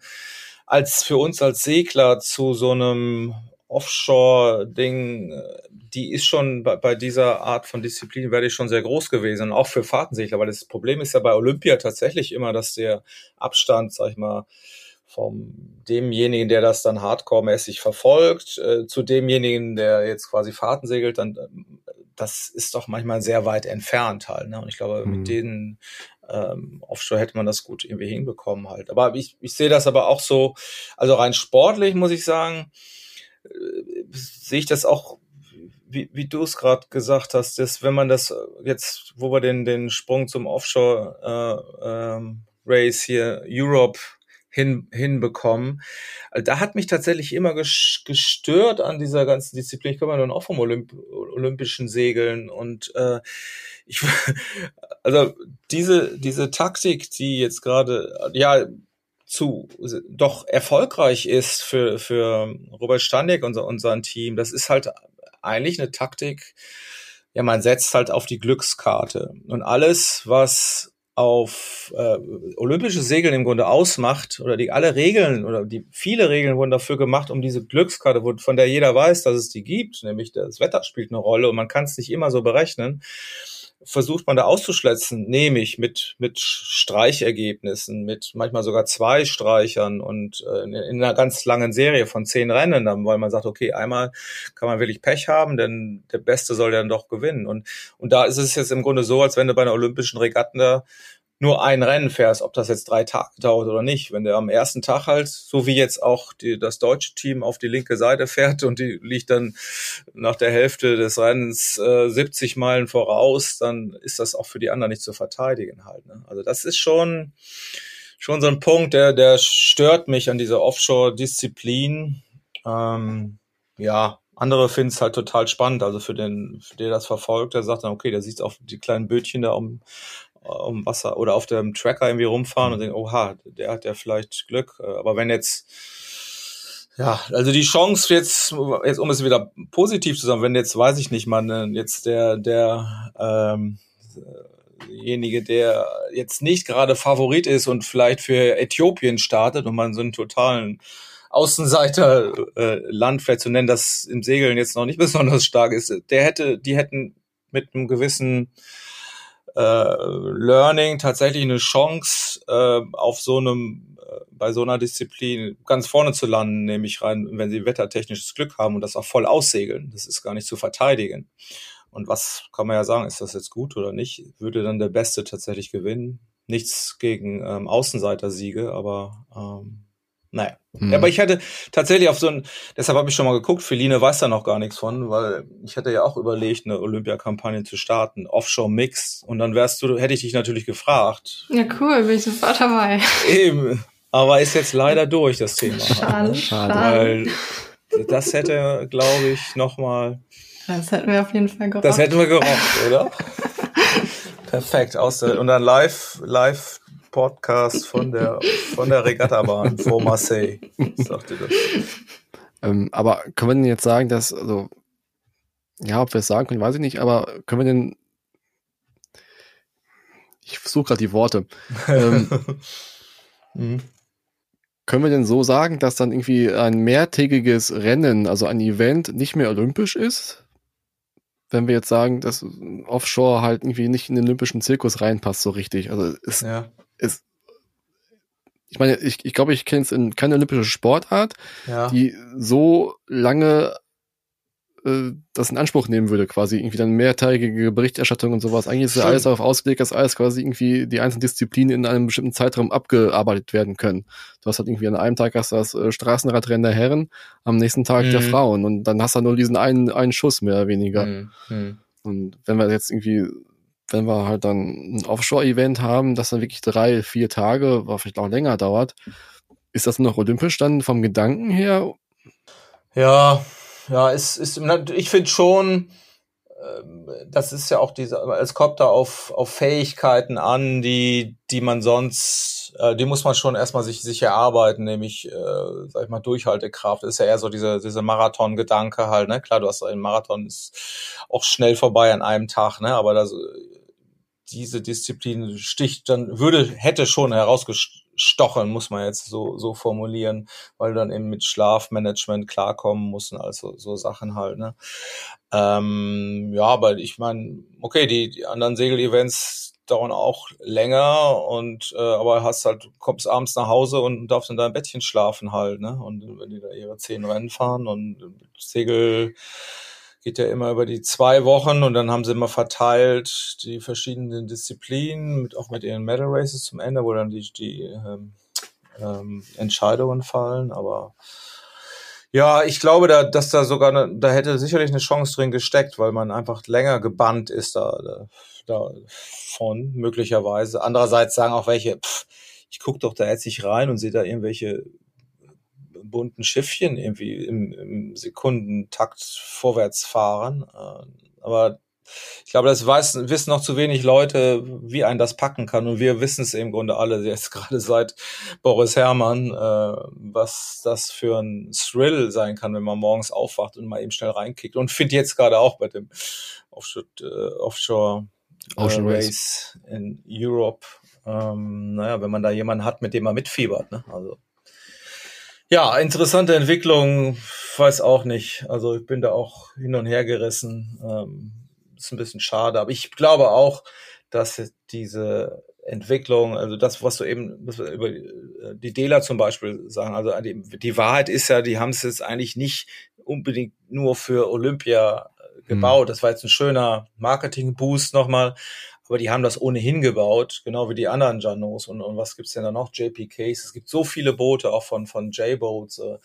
als für uns als Segler zu so einem Offshore-Ding, die ist schon bei, bei, dieser Art von Disziplin werde ich schon sehr groß gewesen, auch für Fahrtensegler, weil das Problem ist ja bei Olympia tatsächlich immer, dass der Abstand, sag ich mal, vom demjenigen, der das dann hardcore-mäßig verfolgt, äh, zu demjenigen, der jetzt quasi Fahrten segelt, dann das ist doch manchmal sehr weit entfernt halt. Ne? Und ich glaube, mhm. mit denen ähm, Offshore hätte man das gut irgendwie hinbekommen halt. Aber ich, ich sehe das aber auch so, also rein sportlich muss ich sagen, äh, sehe ich das auch, wie, wie du es gerade gesagt hast, dass wenn man das jetzt, wo wir den, den Sprung zum Offshore äh, ähm, Race hier Europe hin, hinbekommen. Also da hat mich tatsächlich immer gestört an dieser ganzen Disziplin. Ich komme ja nun auch vom Olymp olympischen Segeln und äh, ich, <laughs> also diese, diese Taktik, die jetzt gerade, ja, zu doch erfolgreich ist für, für Robert Standek und, und sein Team, das ist halt eigentlich eine Taktik, ja, man setzt halt auf die Glückskarte. Und alles, was auf äh, olympische Segeln im Grunde ausmacht oder die alle Regeln oder die viele Regeln wurden dafür gemacht, um diese Glückskarte, von der jeder weiß, dass es die gibt, nämlich das Wetter spielt eine Rolle und man kann es nicht immer so berechnen versucht man da auszuschletzen, nämlich mit, mit Streichergebnissen, mit manchmal sogar zwei Streichern und äh, in, in einer ganz langen Serie von zehn Rennen, dann, weil man sagt, okay, einmal kann man wirklich Pech haben, denn der Beste soll dann doch gewinnen. Und, und da ist es jetzt im Grunde so, als wenn du bei einer olympischen Regatten da nur ein Rennen fährst, ob das jetzt drei Tage dauert oder nicht. Wenn der am ersten Tag halt, so wie jetzt auch die, das deutsche Team auf die linke Seite fährt und die liegt dann nach der Hälfte des Rennens äh, 70 Meilen voraus, dann ist das auch für die anderen nicht zu verteidigen halt. Ne? Also das ist schon schon so ein Punkt, der der stört mich an dieser Offshore-Disziplin. Ähm, ja, andere finden es halt total spannend. Also für den, für der das verfolgt, der sagt dann, okay, der sieht auch die kleinen Bötchen da um, um Wasser oder auf dem Tracker irgendwie rumfahren und mhm. denken, oha, der hat ja vielleicht Glück. Äh, aber wenn jetzt, ja, also die Chance jetzt, jetzt um es wieder positiv zu sagen, wenn jetzt, weiß ich nicht, man jetzt der, der, ähm, derjenige, der jetzt nicht gerade Favorit ist und vielleicht für Äthiopien startet und man so einen totalen Außenseiter äh, Land vielleicht zu nennen, das im Segeln jetzt noch nicht <laughs> besonders stark ist, der hätte, die hätten mit einem gewissen äh, Learning tatsächlich eine Chance, äh, auf so einem, äh, bei so einer Disziplin ganz vorne zu landen, nämlich rein, wenn sie wettertechnisches Glück haben und das auch voll aussegeln. Das ist gar nicht zu verteidigen. Und was kann man ja sagen, ist das jetzt gut oder nicht? Würde dann der Beste tatsächlich gewinnen? Nichts gegen ähm, Außenseiter-Siege, aber ähm, naja. Mhm. Aber ich hatte tatsächlich auf so ein, deshalb habe ich schon mal geguckt, Feline weiß da noch gar nichts von, weil ich hatte ja auch überlegt, eine Olympiakampagne zu starten, Offshore Mix. Und dann wärst du, hätte ich dich natürlich gefragt. Ja, cool, bin ich sofort dabei. Eben. Aber ist jetzt leider durch, das Thema. <laughs> Schade, schade. Weil das hätte, glaube ich, nochmal. Das hätten wir auf jeden Fall gerockt. Das hätten wir gerockt, oder? <laughs> Perfekt. Aus der, und dann live, live Podcast von der, von der Regattabahn vor Marseille, sagte das. Ähm, aber können wir denn jetzt sagen, dass, also, ja, ob wir es sagen können, weiß ich nicht, aber können wir denn, ich suche gerade die Worte, ähm, <laughs> mhm. können wir denn so sagen, dass dann irgendwie ein mehrtägiges Rennen, also ein Event, nicht mehr olympisch ist? Wenn wir jetzt sagen, dass Offshore halt irgendwie nicht in den olympischen Zirkus reinpasst so richtig. Also es, ja es, ich meine, ich, ich glaube, ich kenne es in keine olympische Sportart, ja. die so lange äh, das in Anspruch nehmen würde, quasi irgendwie dann mehrteilige Berichterstattung und sowas. Eigentlich ist ja alles darauf ausgelegt, dass alles quasi irgendwie die einzelnen Disziplinen in einem bestimmten Zeitraum abgearbeitet werden können. Du hast halt irgendwie an einem Tag hast das äh, Straßenradrennen der Herren, am nächsten Tag mhm. der Frauen und dann hast du nur diesen einen, einen Schuss mehr oder weniger. Mhm. mhm. Und wenn wir jetzt irgendwie wenn wir halt dann ein Offshore-Event haben, das dann wirklich drei, vier Tage, oder vielleicht auch länger dauert, ist das noch olympisch dann vom Gedanken her? Ja, ja, es ist, ich finde schon, ähm, das ist ja auch diese, es kommt da auf, auf Fähigkeiten an, die, die man sonst, äh, die muss man schon erstmal sich, sich erarbeiten, nämlich, äh, sag ich mal, Durchhaltekraft. ist ja eher so diese, diese Marathon-Gedanke halt, ne? Klar, du hast ein Marathon ist auch schnell vorbei an einem Tag, ne? Aber das, diese Disziplin sticht dann, würde, hätte schon herausgestochen stocheln, muss man jetzt so, so formulieren, weil du dann eben mit Schlafmanagement klarkommen musst und also so Sachen halt, ne? Ähm, ja, aber ich meine, okay, die, die anderen Segel-Events dauern auch länger und äh, aber hast halt, kommst abends nach Hause und darfst in deinem Bettchen schlafen halt, ne? Und wenn die da ihre zehn Rennen fahren und Segel geht ja immer über die zwei Wochen und dann haben sie immer verteilt die verschiedenen Disziplinen, mit, auch mit ihren Medal Races zum Ende, wo dann die, die ähm, ähm, Entscheidungen fallen. Aber ja, ich glaube, da, dass da sogar, eine, da hätte sicherlich eine Chance drin gesteckt, weil man einfach länger gebannt ist da, da, davon, möglicherweise. Andererseits sagen auch welche, pff, ich guck doch da jetzt nicht rein und sehe da irgendwelche bunten Schiffchen irgendwie im, im Sekundentakt vorwärts fahren. Äh, aber ich glaube, das weiß, wissen noch zu wenig Leute, wie ein das packen kann. Und wir wissen es im Grunde alle jetzt <laughs> gerade seit Boris Herrmann, äh, was das für ein Thrill sein kann, wenn man morgens aufwacht und mal eben schnell reinkickt. Und finde jetzt gerade auch bei dem Offshore, äh, Offshore äh, Race. Race in Europe, ähm, naja, wenn man da jemanden hat, mit dem man mitfiebert. Ne? Also ja, interessante Entwicklung, weiß auch nicht. Also ich bin da auch hin und her gerissen. Ähm, ist ein bisschen schade, aber ich glaube auch, dass diese Entwicklung, also das, was du eben was über die Dealer zum Beispiel sagen, also die, die Wahrheit ist ja, die haben es jetzt eigentlich nicht unbedingt nur für Olympia gebaut. Mhm. Das war jetzt ein schöner Marketing-Boost nochmal, aber die haben das ohnehin gebaut, genau wie die anderen Janos. Und, und was gibt's denn da noch? JPKs. Es gibt so viele Boote, auch von, von J-Boats, äh,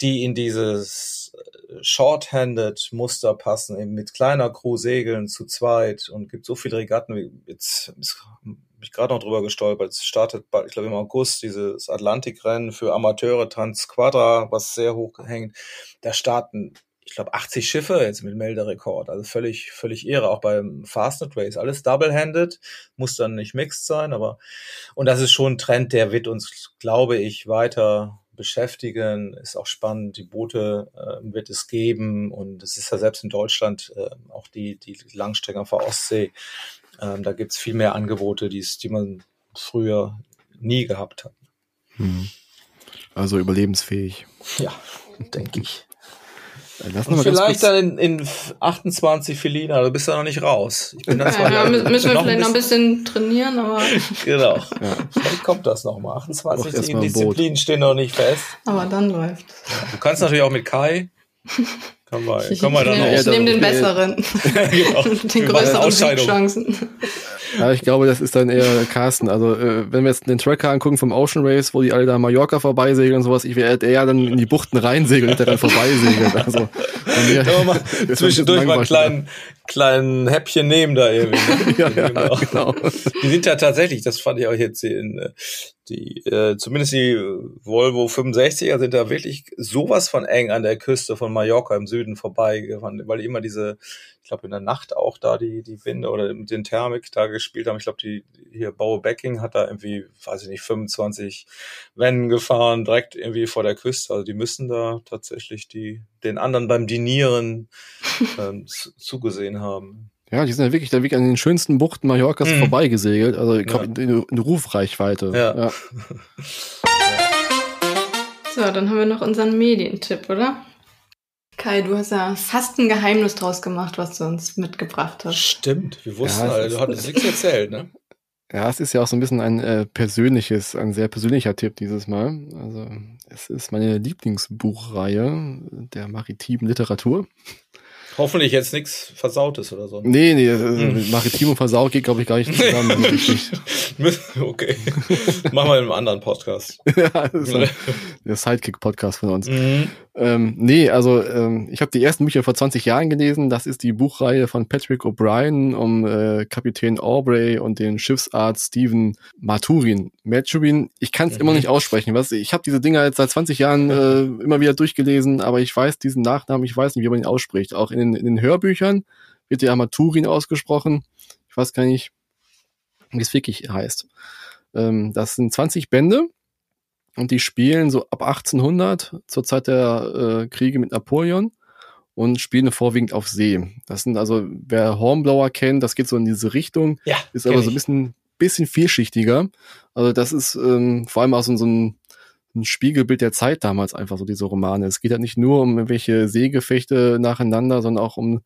die in dieses äh, Short-Handed-Muster passen, eben mit kleiner Crew segeln zu zweit und gibt so viele Regatten. Jetzt bin ich gerade noch drüber gestolpert. Es startet, ich glaube, im August dieses Atlantikrennen für Amateure Transquadra, was sehr hoch hängt. Da starten ich glaube, 80 Schiffe jetzt mit Melderekord. Also völlig, völlig irre. Auch beim Fastnet Race. Alles double-handed. Muss dann nicht mixed sein, aber, und das ist schon ein Trend, der wird uns, glaube ich, weiter beschäftigen. Ist auch spannend. Die Boote äh, wird es geben. Und es ist ja selbst in Deutschland äh, auch die, die Langstrecken vor Ostsee. Ähm, da gibt's viel mehr Angebote, die's, die man früher nie gehabt hat. Hm. Also überlebensfähig. Ja, denke ich. Lass Und vielleicht dann in, in 28 Felina, du bist ja noch nicht raus. Ich bin ja, ja, müssen wir vielleicht noch ein bisschen trainieren, aber. <laughs> genau. Ja. Vielleicht kommt das nochmal. 28 Disziplinen stehen noch nicht fest. Aber dann läuft. Ja, du kannst natürlich auch mit Kai. <laughs> Kann man, ich, kann man dann ich, ich nehme den besseren. <laughs> genau. den größeren Chancen. Ja, ich glaube, das ist dann eher Carsten. Also, äh, wenn wir jetzt den Tracker angucken vom Ocean Race, wo die alle da Mallorca vorbeisegeln und sowas, ich werde eher dann in die Buchten reinsegeln und der dann vorbeisegeln. Also, mir, mal <laughs> zwischendurch mal einen kleinen, kleinen Häppchen nehmen da irgendwie. Ne? <laughs> ja, ja, genau. Die sind ja tatsächlich, das fand ich auch jetzt in, äh, die, äh, zumindest die Volvo 65er sind da wirklich sowas von eng an der Küste von Mallorca im Süden vorbeigefahren, weil die immer diese, ich glaube in der Nacht auch da die, die Winde oder mit den Thermik da gespielt haben. Ich glaube, die hier Baue Backing hat da irgendwie, weiß ich nicht, 25 Wenden gefahren, direkt irgendwie vor der Küste. Also die müssen da tatsächlich die, den anderen beim Dinieren <laughs> ähm, zugesehen haben. Ja, die sind ja wirklich, da wirklich an den schönsten Buchten Mallorcas mhm. vorbeigesegelt. Also ich glaube, ja. in, in Rufreichweite. Ja. ja. <laughs> So, dann haben wir noch unseren Medientipp, oder? Kai, du hast ja fast ein Geheimnis draus gemacht, was du uns mitgebracht hast. Stimmt, wir wussten ja, alle, du hattest nichts erzählt, ne? <laughs> Ja, es ist ja auch so ein bisschen ein äh, persönliches, ein sehr persönlicher Tipp dieses Mal. Also es ist meine Lieblingsbuchreihe der maritimen Literatur. Hoffentlich jetzt nichts Versautes oder so. Nee, nee, hm. Maritim und Versaut geht, glaube ich, gar nicht zusammen. <laughs> okay. Machen wir in einem anderen Podcast. <laughs> ja, das ist der Sidekick-Podcast von uns. Mhm. Ähm, nee, also ähm, ich habe die ersten Bücher vor 20 Jahren gelesen. Das ist die Buchreihe von Patrick O'Brien um äh, Kapitän Aubrey und den Schiffsarzt Stephen Maturin. Maturin, ich kann es mhm. immer nicht aussprechen. Was, ich habe diese Dinger jetzt seit 20 Jahren äh, <laughs> immer wieder durchgelesen, aber ich weiß diesen Nachnamen, ich weiß nicht, wie man ihn ausspricht. Auch in den, in den Hörbüchern wird ja Maturin ausgesprochen. Ich weiß gar nicht, wie es wirklich heißt. Ähm, das sind 20 Bände und die spielen so ab 1800 zur Zeit der äh, Kriege mit Napoleon und spielen vorwiegend auf See. Das sind also, wer Hornblower kennt, das geht so in diese Richtung, ja, ist aber so ein bisschen bisschen vielschichtiger. Also das ist ähm, vor allem auch so, so ein, ein Spiegelbild der Zeit damals einfach so diese Romane. Es geht halt nicht nur um irgendwelche Seegefechte nacheinander, sondern auch um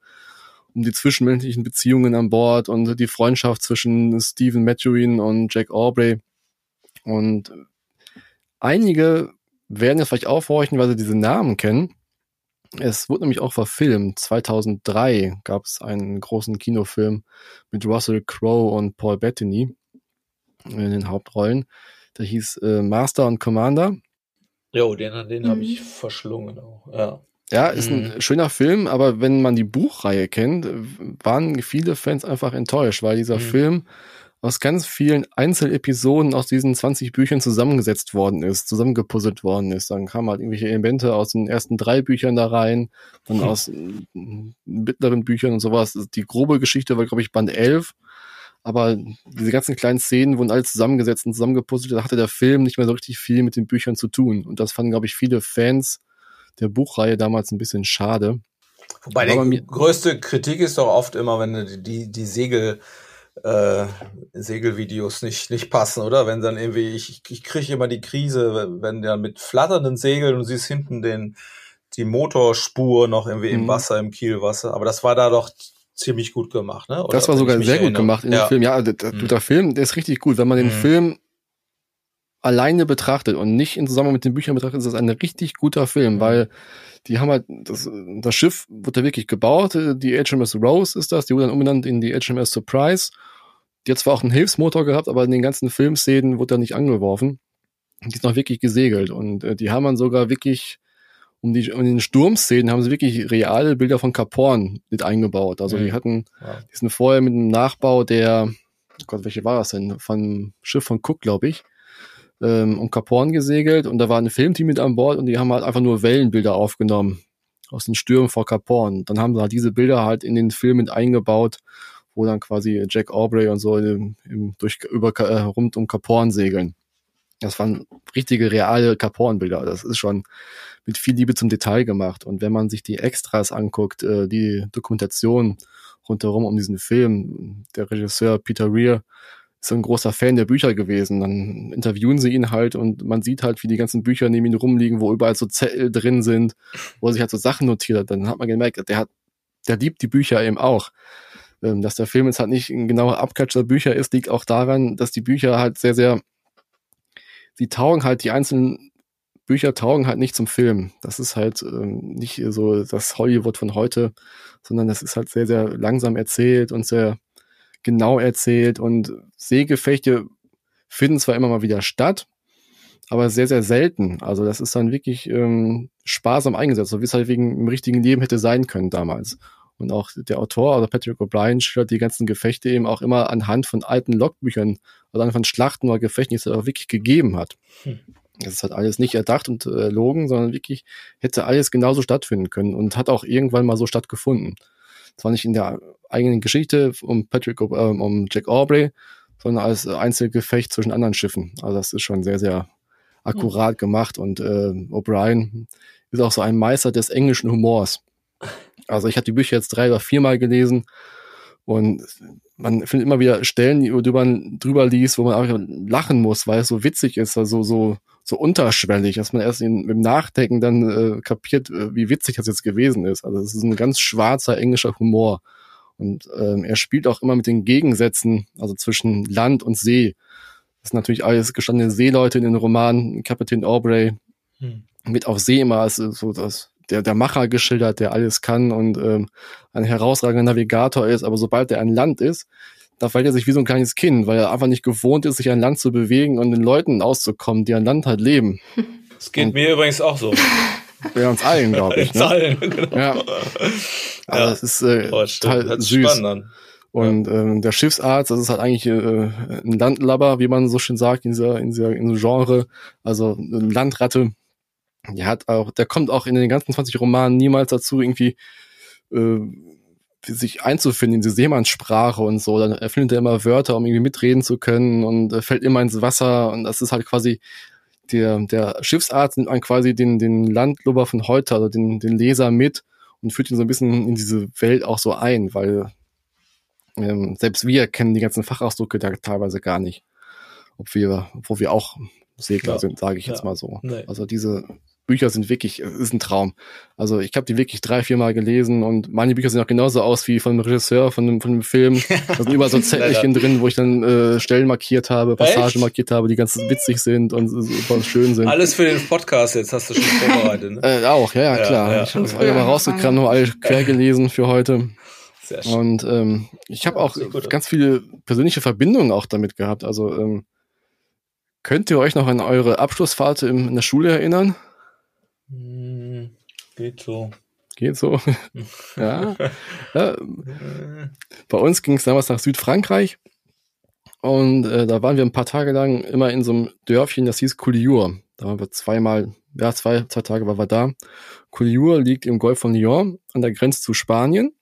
um die zwischenmenschlichen Beziehungen an Bord und die Freundschaft zwischen Stephen Matthew und Jack Aubrey. Und einige werden jetzt vielleicht aufhorchen, weil sie diese Namen kennen. Es wurde nämlich auch verfilmt. 2003 gab es einen großen Kinofilm mit Russell Crowe und Paul Bettany in den Hauptrollen. Der hieß äh, Master und Commander. Jo, den, den mhm. habe ich verschlungen auch, ja. Ja, ist ein mhm. schöner Film, aber wenn man die Buchreihe kennt, waren viele Fans einfach enttäuscht, weil dieser mhm. Film aus ganz vielen Einzelepisoden aus diesen 20 Büchern zusammengesetzt worden ist, zusammengepuzzelt worden ist. Dann kamen halt irgendwelche Elemente aus den ersten drei Büchern da rein, dann hm. aus mittleren Büchern und sowas. Die grobe Geschichte war, glaube ich, Band 11. Aber diese ganzen kleinen Szenen wurden alle zusammengesetzt und zusammengepuzzelt. Da hatte der Film nicht mehr so richtig viel mit den Büchern zu tun. Und das fanden, glaube ich, viele Fans der Buchreihe damals ein bisschen schade. Wobei die größte Kritik ist doch oft immer, wenn die, die Segel äh, Segelvideos nicht, nicht passen, oder? Wenn dann irgendwie, ich, ich kriege immer die Krise, wenn ja mit flatternden Segeln und siehst hinten den, die Motorspur noch irgendwie mhm. im Wasser, im Kielwasser. Aber das war da doch ziemlich gut gemacht, ne? Oder das war sogar sehr erinnere. gut gemacht in ja. dem Film. Ja, der, mhm. der Film, der ist richtig gut. Wenn man den mhm. Film alleine betrachtet und nicht in Zusammenhang mit den Büchern betrachtet, ist das ein richtig guter Film, mhm. weil die haben halt, das, das Schiff wurde da wirklich gebaut, die HMS Rose ist das, die wurde dann umbenannt in die HMS Surprise. Die hat zwar auch einen Hilfsmotor gehabt, aber in den ganzen Filmszenen wurde er nicht angeworfen. Die ist noch wirklich gesegelt und äh, die haben dann sogar wirklich um die um den Sturmszenen haben sie wirklich reale Bilder von Cap Horn mit eingebaut. Also mhm. die hatten, ja. die sind vorher mit einem Nachbau der, oh Gott, welche war das denn? Von Schiff von Cook, glaube ich ähm, um Cap gesegelt und da war ein Filmteam mit an Bord und die haben halt einfach nur Wellenbilder aufgenommen aus den Stürmen vor Cap Horn. Dann haben sie halt diese Bilder halt in den Film mit eingebaut, wo dann quasi Jack Aubrey und so im, im, durch, über, äh, rund um Cap Horn segeln. Das waren richtige, reale Cap Horn-Bilder. Das ist schon mit viel Liebe zum Detail gemacht. Und wenn man sich die Extras anguckt, äh, die Dokumentation rundherum um diesen Film, der Regisseur Peter Rear ist ein großer Fan der Bücher gewesen. Dann interviewen sie ihn halt und man sieht halt, wie die ganzen Bücher neben ihm rumliegen, wo überall so Zettel drin sind, wo er sich halt so Sachen notiert hat. Dann hat man gemerkt, der hat, der liebt die Bücher eben auch. Ähm, dass der Film jetzt halt nicht ein genauer Abklatsch der Bücher ist, liegt auch daran, dass die Bücher halt sehr, sehr, sie taugen halt, die einzelnen Bücher taugen halt nicht zum Film. Das ist halt ähm, nicht so das Hollywood von heute, sondern das ist halt sehr, sehr langsam erzählt und sehr, genau erzählt und Seegefechte finden zwar immer mal wieder statt, aber sehr, sehr selten. Also das ist dann wirklich ähm, sparsam eingesetzt, so wie es halt wegen im richtigen Leben hätte sein können damals. Und auch der Autor, also Patrick O'Brien, schildert die ganzen Gefechte eben auch immer anhand von alten Logbüchern, also anhand von Schlachten oder Gefechten, die es auch wirklich gegeben hat. Hm. Das ist halt alles nicht erdacht und äh, logen, sondern wirklich hätte alles genauso stattfinden können und hat auch irgendwann mal so stattgefunden. Zwar nicht in der eigenen Geschichte um Patrick, äh, um Jack Aubrey, sondern als Einzelgefecht zwischen anderen Schiffen. Also das ist schon sehr, sehr akkurat mhm. gemacht und äh, O'Brien ist auch so ein Meister des englischen Humors. Also ich habe die Bücher jetzt drei oder viermal gelesen und man findet immer wieder Stellen, die man drüber liest, wo man einfach lachen muss, weil es so witzig ist, also so so unterschwellig, dass man erst in, im Nachdenken dann äh, kapiert, äh, wie witzig das jetzt gewesen ist. Also es ist ein ganz schwarzer englischer Humor. Und ähm, er spielt auch immer mit den Gegensätzen, also zwischen Land und See. Das sind natürlich alles gestandene Seeleute in den Romanen. Kapitän Aubrey hm. wird auf See immer als so das, der, der Macher geschildert, der alles kann und ähm, ein herausragender Navigator ist. Aber sobald er an Land ist, da fällt er sich wie so ein kleines Kind, weil er einfach nicht gewohnt ist, sich an Land zu bewegen und den Leuten auszukommen, die an Land halt leben. <laughs> Das geht und, mir übrigens auch so. <laughs> Ja, uns allen, glaube ich. Ne? Allen, genau. Ja. Aber ja. das ist äh, oh, total süß. Und ähm, der Schiffsarzt, das ist halt eigentlich äh, ein Landlabber, wie man so schön sagt, in dieser, in dieser, in diesem Genre. Also eine Landratte. Der hat auch, der kommt auch in den ganzen 20 Romanen niemals dazu, irgendwie äh, sich einzufinden in diese Seemannssprache und so. Dann erfindet er immer Wörter, um irgendwie mitreden zu können und äh, fällt immer ins Wasser und das ist halt quasi der, der Schiffsarzt nimmt einen quasi den, den Landlubber von heute, also den, den Leser mit und führt ihn so ein bisschen in diese Welt auch so ein, weil ähm, selbst wir kennen die ganzen Fachausdrücke da teilweise gar nicht. Ob wir, wo wir auch Segler ja. sind, sage ich ja. jetzt mal so. Nee. Also diese Bücher sind wirklich, es ist ein Traum. Also ich habe die wirklich drei, vier Mal gelesen und meine Bücher sehen auch genauso aus wie von dem Regisseur von dem, von dem Film. <laughs> Da sind überall so Zettelchen drin, wo ich dann äh, Stellen markiert habe, Passagen Echt? markiert habe, die ganz witzig sind und super schön sind. Alles für den Podcast jetzt hast du schon vorbereitet, ne? <laughs> äh, auch, ja, ja, klar. Ja, ich habe ja. mal rausgekramt, noch alle quer gelesen für heute. Sehr schön. Und ähm, ich habe auch gut, ganz viele persönliche Verbindungen auch damit gehabt. Also ähm, könnt ihr euch noch an eure Abschlussfahrt in der Schule erinnern? Hm, geht so. Geht so. <laughs> ja. ja. Bei uns ging es damals nach Südfrankreich. Und äh, da waren wir ein paar Tage lang immer in so einem Dörfchen, das hieß Couliur. Da waren wir zweimal, ja, zwei, zwei Tage waren wir da. Couliur liegt im Golf von Lyon an der Grenze zu Spanien.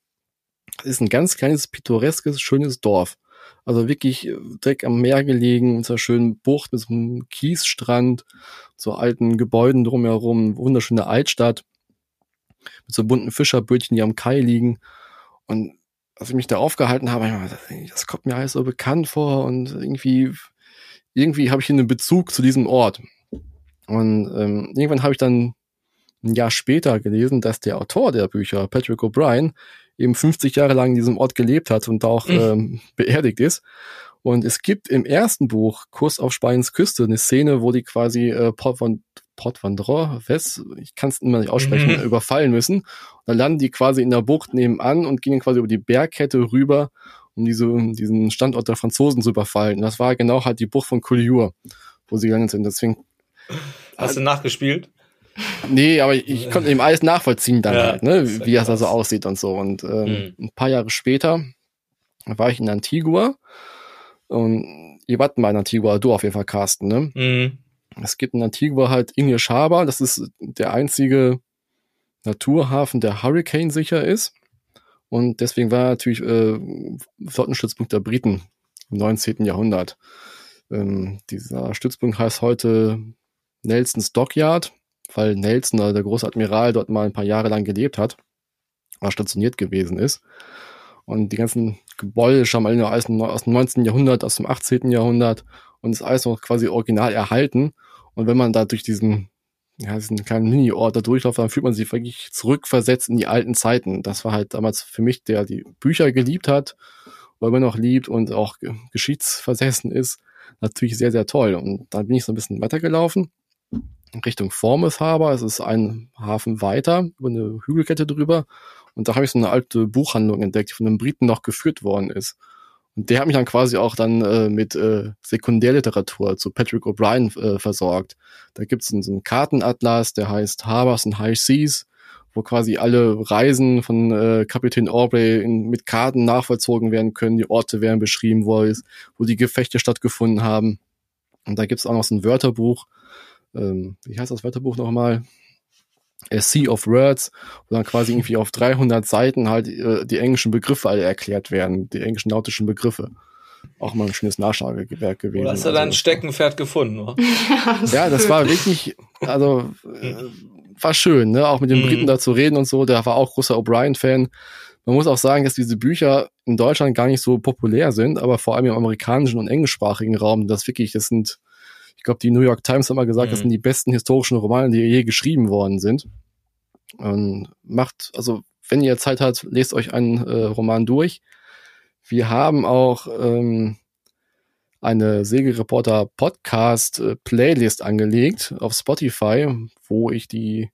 Das ist ein ganz kleines, pittoreskes, schönes Dorf. Also wirklich äh, direkt am Meer gelegen, mit so einer schönen Bucht, mit so einem Kiesstrand, so alten Gebäuden drumherum, wunderschöne Altstadt, mit so bunten Fischerbötchen, die am Kai liegen. Und als ich mich da aufgehalten habe, das kommt mir alles so bekannt vor und irgendwie, irgendwie habe ich einen Bezug zu diesem Ort. Und ähm, irgendwann habe ich dann ein Jahr später gelesen, dass der Autor der Bücher, Patrick O'Brien, eben 50 Jahre lang in diesem Ort gelebt hat und da auch mhm. ähm, beerdigt ist. Und es gibt im ersten Buch, Kurs auf Spaniens Küste, eine Szene, wo die quasi äh, Port, von, Port West, ich kann es immer nicht aussprechen, mhm. überfallen müssen. Und dann landen die quasi in der Bucht nebenan und gehen quasi über die Bergkette rüber, um diese, diesen Standort der Franzosen zu überfallen. Und das war genau halt die Bucht von Collioure, wo sie gegangen sind. Deswegen. Hast du nachgespielt? Nee, aber ich konnte eben alles nachvollziehen dann ja, halt, ne, wie das da so aussieht und so. Und ähm, mhm. ein paar Jahre später war ich in Antigua und ihr wart mal in Antigua, du auf jeden Fall, Carsten, ne? Mhm. Es gibt in Antigua halt English Harbor, das ist der einzige Naturhafen, der Hurricane sicher ist. Und deswegen war er natürlich äh, Flottenstützpunkt der Briten im 19. Jahrhundert. Ähm, dieser Stützpunkt heißt heute Nelson's Dockyard weil Nelson, also der große Admiral, dort mal ein paar Jahre lang gelebt hat, war stationiert gewesen ist. Und die ganzen Gebäude stammen alle aus dem 19. Jahrhundert, aus dem 18. Jahrhundert und ist alles noch quasi original erhalten. Und wenn man da durch diesen, ja, diesen kleinen Mini-Ort da durchläuft, dann fühlt man sich wirklich zurückversetzt in die alten Zeiten. Das war halt damals für mich, der die Bücher geliebt hat, weil man noch liebt und auch geschichtsversessen ist, natürlich sehr, sehr toll. Und dann bin ich so ein bisschen weitergelaufen Richtung Formeth Harbor. Es ist ein Hafen weiter, über eine Hügelkette drüber. Und da habe ich so eine alte Buchhandlung entdeckt, die von einem Briten noch geführt worden ist. Und der hat mich dann quasi auch dann äh, mit äh, Sekundärliteratur zu Patrick O'Brien äh, versorgt. Da gibt es so einen Kartenatlas, der heißt Harbors and High Seas, wo quasi alle Reisen von äh, Kapitän Aubrey in, mit Karten nachvollzogen werden können. Die Orte werden beschrieben, wo, es, wo die Gefechte stattgefunden haben. Und da gibt es auch noch so ein Wörterbuch, ähm, wie heißt das Wörterbuch nochmal? A Sea of Words, wo dann quasi irgendwie auf 300 Seiten halt äh, die englischen Begriffe alle erklärt werden, die englischen nautischen Begriffe. Auch mal ein schönes Nachschlagewerk gewesen. Oder hast du also, dein Steckenpferd gefunden, oder? <laughs> ja, das war wirklich, also äh, war schön, ne? Auch mit den mhm. Briten da zu reden und so. Der war auch großer O'Brien-Fan. Man muss auch sagen, dass diese Bücher in Deutschland gar nicht so populär sind, aber vor allem im amerikanischen und englischsprachigen Raum, das wirklich, das sind ich glaube, die New York Times hat mal gesagt, mhm. das sind die besten historischen Romane, die je geschrieben worden sind. Und macht, also wenn ihr Zeit habt, lest euch einen äh, Roman durch. Wir haben auch ähm, eine Segelreporter Podcast äh, Playlist angelegt auf Spotify, wo ich die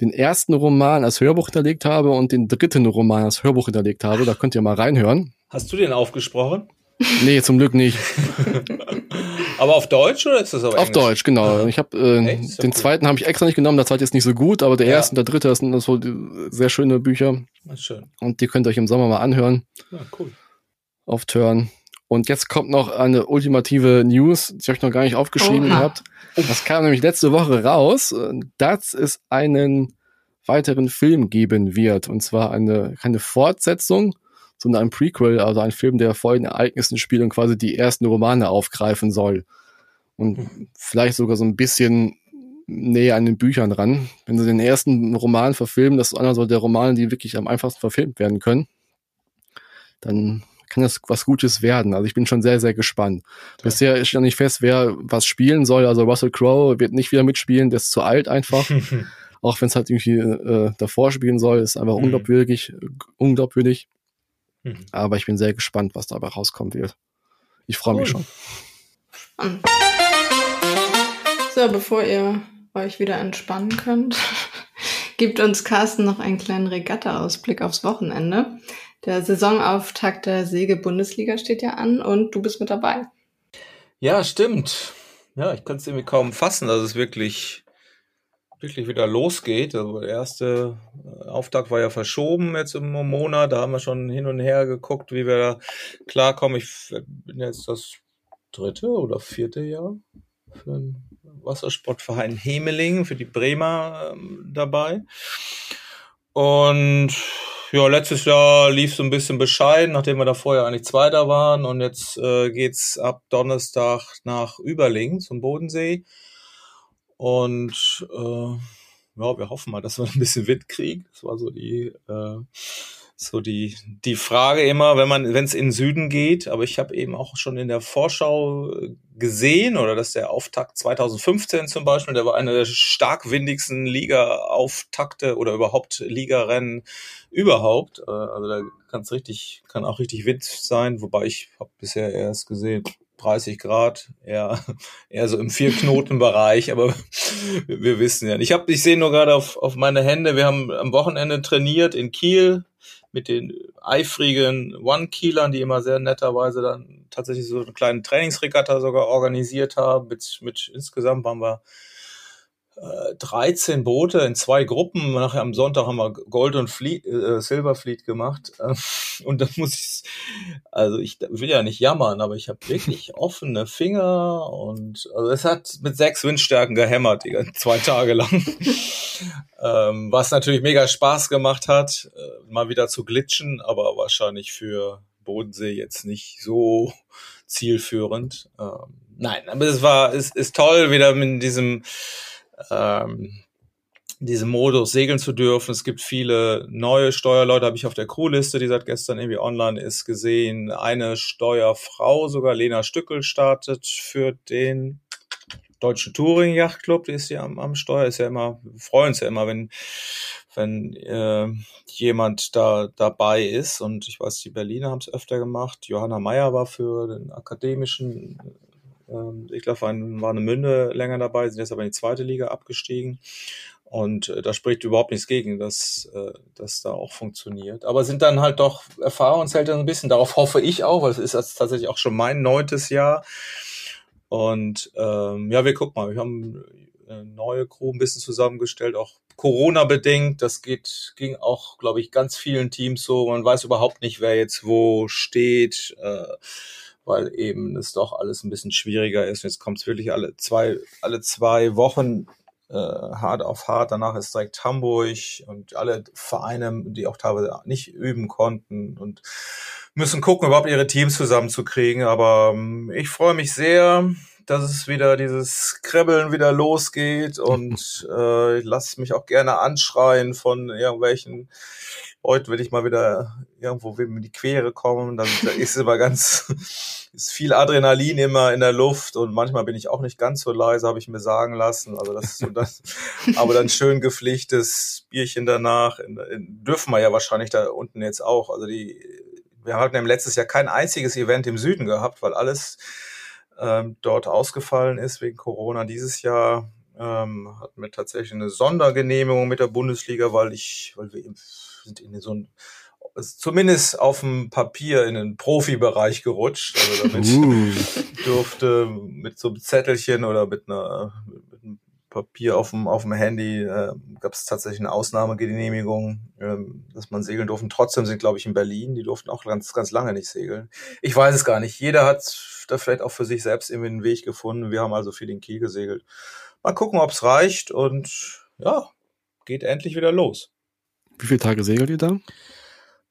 den ersten Roman als Hörbuch hinterlegt habe und den dritten Roman als Hörbuch hinterlegt habe. Da könnt ihr mal reinhören. Hast du den aufgesprochen? Nee, zum Glück nicht. <laughs> aber auf Deutsch oder ist das auf, auf Deutsch, genau. Ich habe äh, den cool. zweiten habe ich extra nicht genommen, der zweite ist nicht so gut, aber der ja. erste und der dritte das sind so sehr schöne Bücher. Schön. Und die könnt ihr euch im Sommer mal anhören. Ja, cool. Auf Turn. Und jetzt kommt noch eine ultimative News, die ich euch noch gar nicht aufgeschrieben habt. Das kam nämlich letzte Woche raus, dass es einen weiteren Film geben wird. Und zwar eine, keine Fortsetzung, sondern ein Prequel, also ein Film, der vor den Ereignissen spielt und quasi die ersten Romane aufgreifen soll. Und mhm. vielleicht sogar so ein bisschen näher an den Büchern ran. Wenn sie den ersten Roman verfilmen, das ist einer so der Romane, die wirklich am einfachsten verfilmt werden können, dann kann das was Gutes werden. Also ich bin schon sehr, sehr gespannt. Bisher ist noch nicht fest, wer was spielen soll. Also Russell Crowe wird nicht wieder mitspielen, der ist zu alt einfach. <laughs> Auch wenn es halt irgendwie äh, davor spielen soll, ist einfach mhm. unglaubwürdig, unglaubwürdig. Mhm. Aber ich bin sehr gespannt, was dabei rauskommen wird. Ich freue cool. mich schon. So, bevor ihr euch wieder entspannen könnt, <laughs> gibt uns Carsten noch einen kleinen Regatta-Ausblick aufs Wochenende. Der Saisonauftakt der Säge-Bundesliga steht ja an und du bist mit dabei. Ja, stimmt. Ja, ich kann es irgendwie kaum fassen, dass es wirklich, wirklich wieder losgeht. Also der erste äh, Auftakt war ja verschoben jetzt im Monat. Da haben wir schon hin und her geguckt, wie wir da klarkommen. Ich bin jetzt das dritte oder vierte Jahr für den Wassersportverein Hemeling, für die Bremer ähm, dabei. Und ja, letztes Jahr lief so ein bisschen bescheiden, nachdem wir da vorher eigentlich Zweiter waren. Und jetzt äh, geht's ab Donnerstag nach Überling zum Bodensee. Und äh, ja, wir hoffen mal, dass wir <laughs> ein bisschen Wind kriegen. Das war so die äh, so die, die Frage immer, wenn man, wenn es in den Süden geht, aber ich habe eben auch schon in der Vorschau äh, gesehen, oder dass der Auftakt 2015 zum Beispiel, der war einer der stark windigsten Liga-Auftakte oder überhaupt Ligarennen überhaupt. Äh, also da kann es richtig, kann auch richtig Wind sein, wobei ich habe bisher erst gesehen, 30 Grad, eher, eher so im Vierknotenbereich, aber wir wissen ja. Ich habe, ich sehe nur gerade auf, auf meine Hände, wir haben am Wochenende trainiert in Kiel, mit den eifrigen One-Keelern, die immer sehr netterweise dann tatsächlich so eine kleine Trainingsregatta sogar organisiert haben. Mit, mit insgesamt waren wir 13 Boote in zwei Gruppen. Nachher am Sonntag haben wir Gold und Fleet, äh, Silver Fleet gemacht. <laughs> Und da muss ich, also ich will ja nicht jammern, aber ich habe wirklich <laughs> offene Finger und also es hat mit sechs Windstärken gehämmert, die zwei Tage lang. <laughs> ähm, was natürlich mega Spaß gemacht hat, äh, mal wieder zu glitschen, aber wahrscheinlich für Bodensee jetzt nicht so zielführend. Ähm, nein, aber es war, es ist toll, wieder mit diesem ähm, diesem Modus segeln zu dürfen. Es gibt viele neue Steuerleute, habe ich auf der Crewliste, die seit gestern irgendwie online ist, gesehen. Eine Steuerfrau, sogar Lena Stückel, startet für den Deutschen Touring Yacht Club, die ist ja am, am Steuer, ist ja immer, wir freuen uns ja immer, wenn, wenn äh, jemand da dabei ist. Und ich weiß, die Berliner haben es öfter gemacht. Johanna Meyer war für den akademischen ähm, Seglerverein war eine Münde länger dabei, sind jetzt aber in die zweite Liga abgestiegen. Und äh, da spricht überhaupt nichts gegen, dass äh, das da auch funktioniert. Aber sind dann halt doch Erfahrungshälter ein bisschen. Darauf hoffe ich auch, weil es ist tatsächlich auch schon mein neuntes Jahr. Und ähm, ja, wir gucken mal. Wir haben eine neue Crew ein bisschen zusammengestellt, auch Corona-bedingt. Das geht, ging auch, glaube ich, ganz vielen Teams so. Man weiß überhaupt nicht, wer jetzt wo steht. Äh, weil eben es doch alles ein bisschen schwieriger ist. Jetzt kommt es wirklich alle zwei, alle zwei Wochen äh, hart auf hart. Danach ist direkt Hamburg und alle Vereine, die auch teilweise nicht üben konnten und müssen gucken, überhaupt ihre Teams zusammenzukriegen. Aber ähm, ich freue mich sehr, dass es wieder dieses Krebbeln wieder losgeht <laughs> und äh, ich lasse mich auch gerne anschreien von irgendwelchen heute will ich mal wieder irgendwo in die Quere kommen. Dann <laughs> ist immer ganz, ist viel Adrenalin immer in der Luft und manchmal bin ich auch nicht ganz so leise, habe ich mir sagen lassen. Also das ist so das, <laughs> aber dann schön gepflichtes Bierchen danach. In, in, dürfen wir ja wahrscheinlich da unten jetzt auch. Also die, wir hatten ja letztes Jahr kein einziges Event im Süden gehabt, weil alles ähm, dort ausgefallen ist wegen Corona. Dieses Jahr ähm, hatten wir tatsächlich eine Sondergenehmigung mit der Bundesliga, weil ich, weil wir sind in so ein zumindest auf dem Papier in den Profibereich gerutscht. Also damit uh. <laughs> durfte mit so einem Zettelchen oder mit einer mit einem Papier auf dem, auf dem Handy äh, gab es tatsächlich eine Ausnahmegenehmigung, ähm, dass man segeln durfte. Trotzdem sind, glaube ich, in Berlin, die durften auch ganz, ganz lange nicht segeln. Ich weiß es gar nicht. Jeder hat da vielleicht auch für sich selbst irgendwie einen Weg gefunden. Wir haben also viel in Kiel gesegelt. Mal gucken, ob es reicht und ja, geht endlich wieder los. Wie viele Tage segelt ihr da?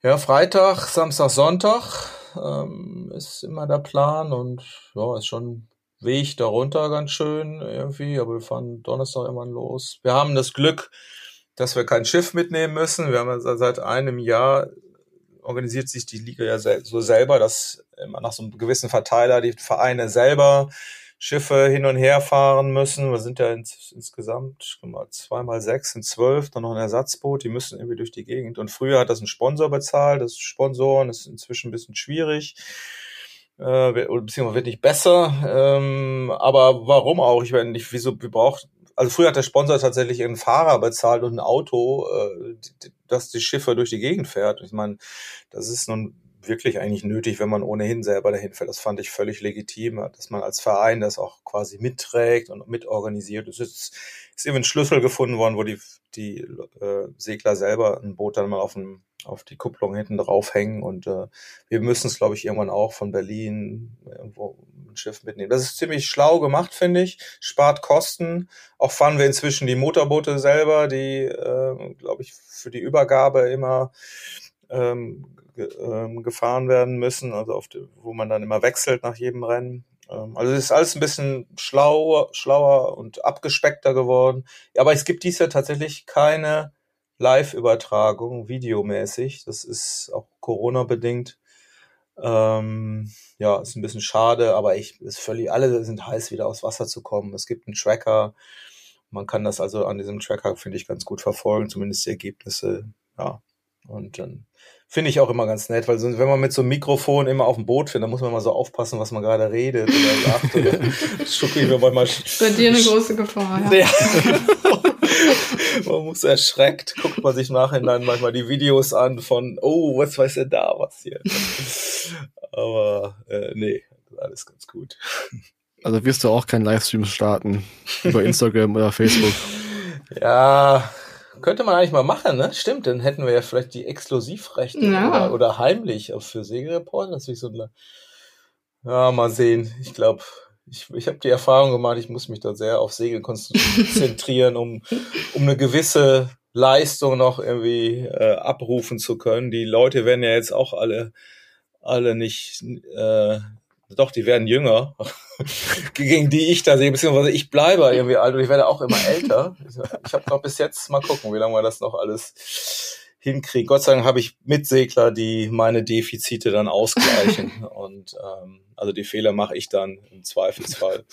Ja, Freitag, Samstag, Sonntag ähm, ist immer der Plan und ja, ist schon Weg darunter ganz schön irgendwie, aber wir fahren Donnerstag immer los. Wir haben das Glück, dass wir kein Schiff mitnehmen müssen. Wir haben seit einem Jahr organisiert sich die Liga ja so selber, dass immer nach so einem gewissen Verteiler die Vereine selber Schiffe hin und her fahren müssen. Wir sind ja ins, insgesamt mal, zweimal sechs sind zwölf, dann noch ein Ersatzboot, die müssen irgendwie durch die Gegend. Und früher hat das ein Sponsor bezahlt, das Sponsoren ist inzwischen ein bisschen schwierig. Äh, beziehungsweise wird nicht besser. Ähm, aber warum auch? Ich meine nicht, wieso wir braucht. Also früher hat der Sponsor tatsächlich einen Fahrer bezahlt und ein Auto, äh, das die Schiffe durch die Gegend fährt. Ich meine, das ist nun wirklich eigentlich nötig, wenn man ohnehin selber dahin fährt. Das fand ich völlig legitim, dass man als Verein das auch quasi mitträgt und mitorganisiert. Es ist, ist eben ein Schlüssel gefunden worden, wo die, die äh, Segler selber ein Boot dann mal auf, dem, auf die Kupplung hinten draufhängen. Und äh, wir müssen es, glaube ich, irgendwann auch von Berlin irgendwo ein Schiff mitnehmen. Das ist ziemlich schlau gemacht, finde ich. Spart Kosten. Auch fahren wir inzwischen die Motorboote selber, die, äh, glaube ich, für die Übergabe immer ähm, ähm, gefahren werden müssen, also auf die, wo man dann immer wechselt nach jedem Rennen. Ähm, also es ist alles ein bisschen schlauer, schlauer und abgespeckter geworden. Aber es gibt dies Jahr tatsächlich keine Live-Übertragung, videomäßig. Das ist auch Corona-bedingt. Ähm, ja, ist ein bisschen schade, aber ich ist völlig, alle sind heiß, wieder aufs Wasser zu kommen. Es gibt einen Tracker. Man kann das also an diesem Tracker, finde ich, ganz gut verfolgen, zumindest die Ergebnisse. Ja. Und dann Finde ich auch immer ganz nett, weil sonst, wenn man mit so einem Mikrofon immer auf dem Boot findet, dann muss man mal so aufpassen, was man gerade redet oder sagt. Oder <laughs> schucke ich mir manchmal. Bei dir eine große Gefahr, ja. ja. <laughs> man muss erschreckt, guckt man sich nachher dann manchmal die Videos an von, oh, was weiß er da was hier. Aber äh, nee, alles ganz gut. Also wirst du auch keinen Livestream starten über Instagram oder Facebook? Ja, könnte man eigentlich mal machen, ne? Stimmt, dann hätten wir ja vielleicht die Exklusivrechte ja. oder, oder heimlich für Segelreport. Das ist so ein, ja, mal sehen. Ich glaube, ich, ich habe die Erfahrung gemacht, ich muss mich da sehr auf Segeln konzentrieren, um, um eine gewisse Leistung noch irgendwie äh, abrufen zu können. Die Leute werden ja jetzt auch alle, alle nicht äh, doch, die werden jünger, <laughs> gegen die ich da sehe, beziehungsweise ich bleibe irgendwie alt und ich werde auch immer älter. Ich habe noch bis jetzt, mal gucken, wie lange wir das noch alles hinkriegen. Gott sei Dank habe ich Mitsegler, die meine Defizite dann ausgleichen. <laughs> und ähm, also die Fehler mache ich dann im Zweifelsfall.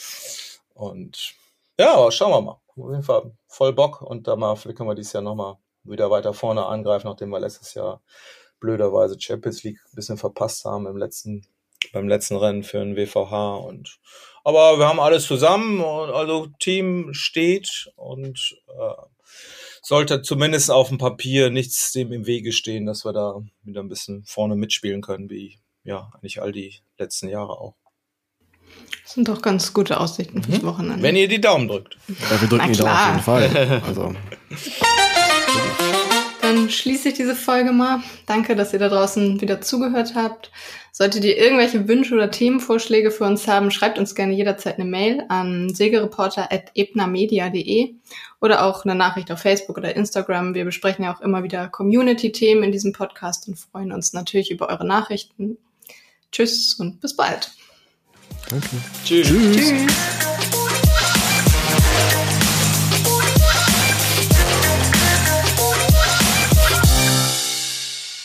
Und ja, schauen wir mal. Auf jeden Fall voll Bock und da mal, vielleicht können wir dieses Jahr nochmal wieder weiter vorne angreifen, nachdem wir letztes Jahr blöderweise Champions League ein bisschen verpasst haben im letzten beim letzten Rennen für den WVH und aber wir haben alles zusammen und also Team steht und äh, sollte zumindest auf dem Papier nichts dem im Wege stehen, dass wir da wieder ein bisschen vorne mitspielen können, wie ja eigentlich all die letzten Jahre auch. Das sind doch ganz gute Aussichten mhm. fürs Wochenende. Wenn ihr die Daumen drückt. Ja, wir drücken die Daumen auf jeden Fall. <laughs> Also. Schließe ich diese Folge mal. Danke, dass ihr da draußen wieder zugehört habt. Solltet ihr irgendwelche Wünsche oder Themenvorschläge für uns haben, schreibt uns gerne jederzeit eine Mail an segereporter.ebnermedia.de oder auch eine Nachricht auf Facebook oder Instagram. Wir besprechen ja auch immer wieder Community-Themen in diesem Podcast und freuen uns natürlich über eure Nachrichten. Tschüss und bis bald. Danke. Tschüss. Tschüss. Tschüss.